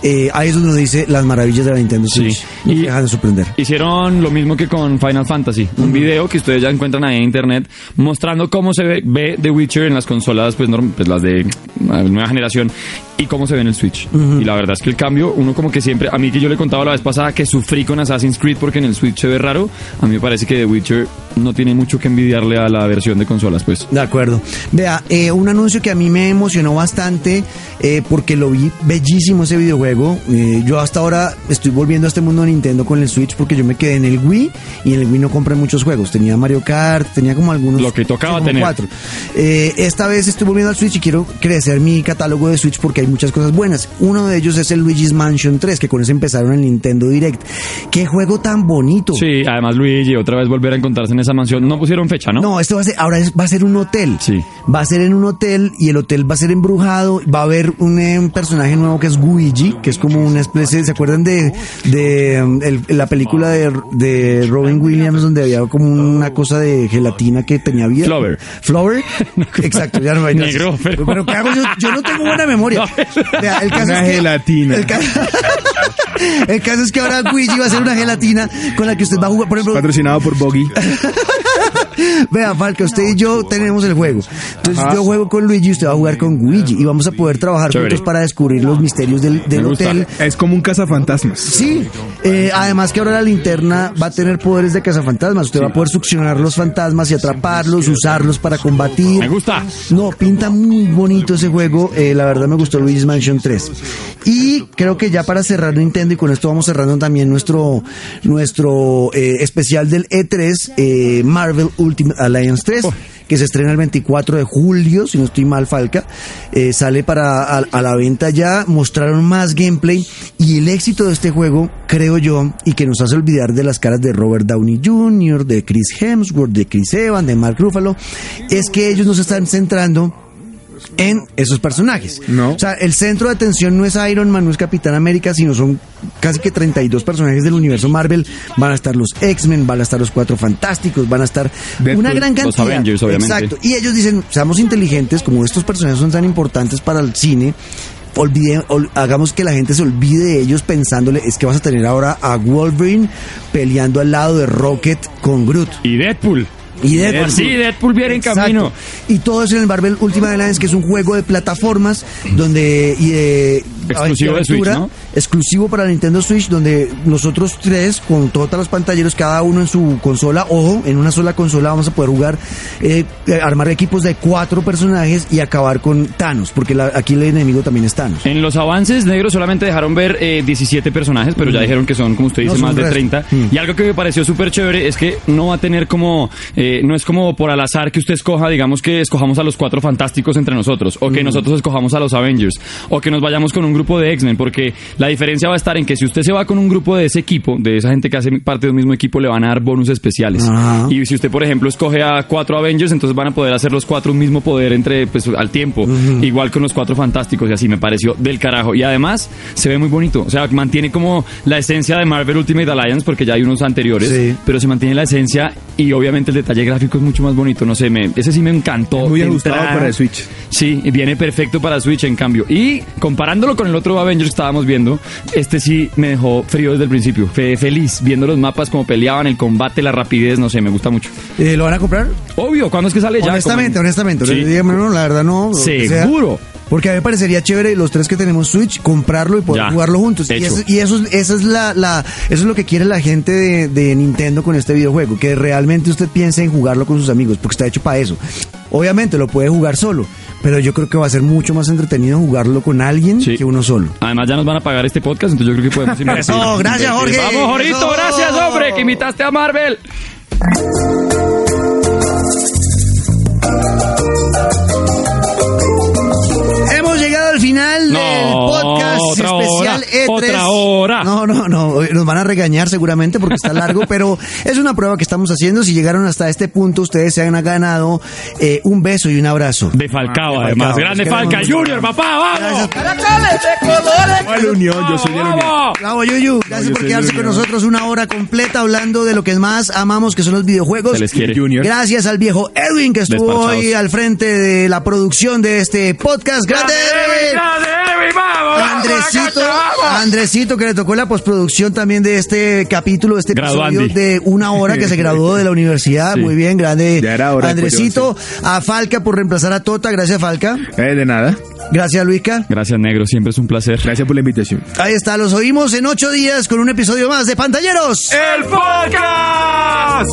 Eh, ahí es donde uno dice las maravillas de la Nintendo Switch. Sí. No Y- dejan de sorprender. Hicieron lo mismo que con Final Fantasy, un video que ustedes ya encuentran ahí en internet mostrando cómo se ve, ve The Witcher en las consolas, pues, norm- pues las de nueva generación y cómo se ve en el Switch. Y la verdad es que el cambio, uno como que siempre, a mí que yo le contaba la vez pasada que sufrí con Assassin's Creed porque en el Switch se ve raro, a mí me parece que The Witcher no tiene mucho que envidiarle a la versión de consolas, pues. De acuerdo. Vea, eh, un anuncio que a mí me emocionó bastante eh, porque lo vi bellísimo ese videojuego. Eh, yo hasta ahora estoy volviendo a este mundo de Nintendo con el Switch porque yo me quedé en el Wii y en el Wii no compré muchos juegos. Tenía Mario Kart, tenía como algunos. Lo que tocaba tener. Cuatro. Eh, esta vez estoy volviendo al Switch y quiero crecer mi catálogo de Switch porque hay muchas cosas buenas. Uno de ellos es el Luigi's Mansion 3, que con ese empezaron el Nintendo Direct. ¡Qué juego tan bonito! Sí, además Luigi, otra vez volver a encontrarse en esa mansión. No pusieron fecha, ¿no? No, esto va a ser, ahora es- va a ser un hotel. Sí. Va a ser en un hotel y el hotel va a ser embrujado. Va a haber un, eh, un personaje nuevo que es Luigi, que es como una especie, ¿se acuerdan de, de el- la película de, de Robin Williams donde había como una cosa de gelatina que tenía vida? Flower. Flower. Exacto, ya no hay Negro, pero- ¿qué hago? Yo, yo no tengo buena memoria. Vea, el caso Una es que- gelatina. El caso es que ahora Luigi va a ser una gelatina con la que usted va a jugar. Por ejemplo, Patrocinado por Boggy. Vea, Falca, usted y yo tenemos el juego. Entonces Ajá. yo juego con Luigi y usted va a jugar con Luigi y vamos a poder trabajar Chévere. juntos para descubrir los misterios del, hotel. Es como un cazafantasmas. Sí, eh, además que ahora la linterna va a tener poderes de cazafantasmas. Usted va a poder succionar los fantasmas y atraparlos, usarlos para combatir. Me gusta. No, pinta muy bonito ese juego. eh, la verdad me gustó Luigi's Mansion 3. Y creo que ya para cerrar Nintendo, y con esto vamos cerrando también nuestro, nuestro eh, especial del E3, eh, Marvel Ultimate Alliance 3, Oh. que se estrena el 24 de julio, si no estoy mal, Falca. Eh, sale para a, a la venta ya, mostraron más gameplay y el éxito de este juego, creo yo, y que nos hace olvidar de las caras de Robert Downey Jr., de Chris Hemsworth, de Chris Evans, de Mark Ruffalo, es que ellos nos están centrando en esos personajes. No. O sea, el centro de atención no es Iron Man, no es Capitán América, sino son casi que 32 personajes del universo Marvel. Van a estar los X-Men, van a estar los Cuatro Fantásticos, van a estar Deadpool, una gran los cantidad. Avengers, obviamente. Exacto. Y ellos dicen, seamos inteligentes, como estos personajes son tan importantes para el cine. Olvide, ol- hagamos que la gente se olvide de ellos pensándole, es que vas a tener ahora a Wolverine peleando al lado de Rocket con Groot. Y Deadpool. Y Deadpool. Sí, Deadpool viene en camino. Y todo eso en el Marvel Ultimate Alliance, que es un juego de plataformas donde y de Exclusivo de Switch, ¿no? exclusivo para Nintendo Switch, donde nosotros tres con todos los pantalleros, cada uno en su consola, ojo, en una sola consola vamos a poder jugar, eh, eh, armar equipos de cuatro personajes y acabar con Thanos, porque la- aquí el enemigo también es Thanos. En los avances negros solamente dejaron ver eh, 17 personajes, pero ya dijeron que son, como usted dice, más de resto. 30. Mm. Y algo que me pareció súper chévere es que no va a tener como, eh, no es como por al azar que usted escoja, digamos que escojamos a los cuatro fantásticos entre nosotros, o Mm. que nosotros escojamos a los Avengers, o que nos vayamos con un grupo de X-Men, porque la diferencia va a estar en que si usted se va con un grupo de ese equipo, de esa gente que hace parte de un mismo equipo, le van a dar bonus especiales. Ajá. Y si usted, por ejemplo, escoge a cuatro Avengers, entonces van a poder hacer los cuatro un mismo poder entre, pues, al tiempo. Igual con los cuatro fantásticos y así me pareció del carajo. Y además se ve muy bonito. O sea, mantiene como la esencia de Marvel Ultimate Alliance, porque ya hay unos anteriores, Sí. pero se mantiene la esencia y obviamente el detalle gráfico es mucho más bonito. No sé, me, ese sí me encantó. Muy de ajustado para el Switch. Sí, viene perfecto para Switch en cambio. Y comparándolo con el otro Avengers que estábamos viendo, este sí me dejó frío desde el principio. Fe- feliz viendo los mapas, como peleaban, el combate, la rapidez, no sé, me gusta mucho. Eh, ¿Lo van a comprar? Obvio, ¿cuándo es que sale ya? honestamente, Como- honestamente. Sí. dígame, no, la verdad no. Seguro. Porque a mí me parecería chévere los tres que tenemos Switch, comprarlo y poder Ya, jugarlo juntos. Y, eso, y eso, es- esa es la, la, eso es lo que quiere la gente de, de Nintendo con este videojuego, que realmente usted piense en jugarlo con sus amigos, porque está hecho para eso. Obviamente lo puede jugar solo, pero yo creo que va a ser mucho más entretenido jugarlo con alguien Sí. que uno solo. Además ya nos van a pagar este podcast, entonces yo creo que podemos invertir. Eso, gracias, Jorge. Vamos, Jorito, Eso. gracias, hombre, que invitaste a Marvel. Hemos llegado al final No, del podcast otra especial hora, E3. otra hora. No, no, no, nos van a regañar seguramente porque está largo, pero es una prueba que estamos haciendo. Si llegaron hasta este punto, ustedes se han ganado eh, un beso y un abrazo. De Falcao, Ah, además. Falcao, Grande Falca. Junior, papá, vamos. Yo soy de la unión. ¡Vamos! Bravo, Yuyu. Gracias yo por soy quedarse con nosotros una hora completa hablando de lo que más amamos, que son los videojuegos. Se les quiere. Junior. Gracias al viejo Edwin que estuvo hoy al frente de la producción de este podcast. ¡Grande, Edwin! ¡Grande, Edwin! ¡Vamos, vamos, Andresito, que le tocó la postproducción también de este capítulo, de este episodio Graduandi. de una hora que se graduó de la universidad. Sí. Muy bien, grande. Ya era hora Andresito, a Falca por reemplazar a Tota. Gracias, Falca. Eh, de nada. Gracias, Luica. Gracias, negro, siempre es un placer. Gracias por la invitación. Ahí está, los oímos en ocho días con un episodio más de Pantalleros. ¡El podcast!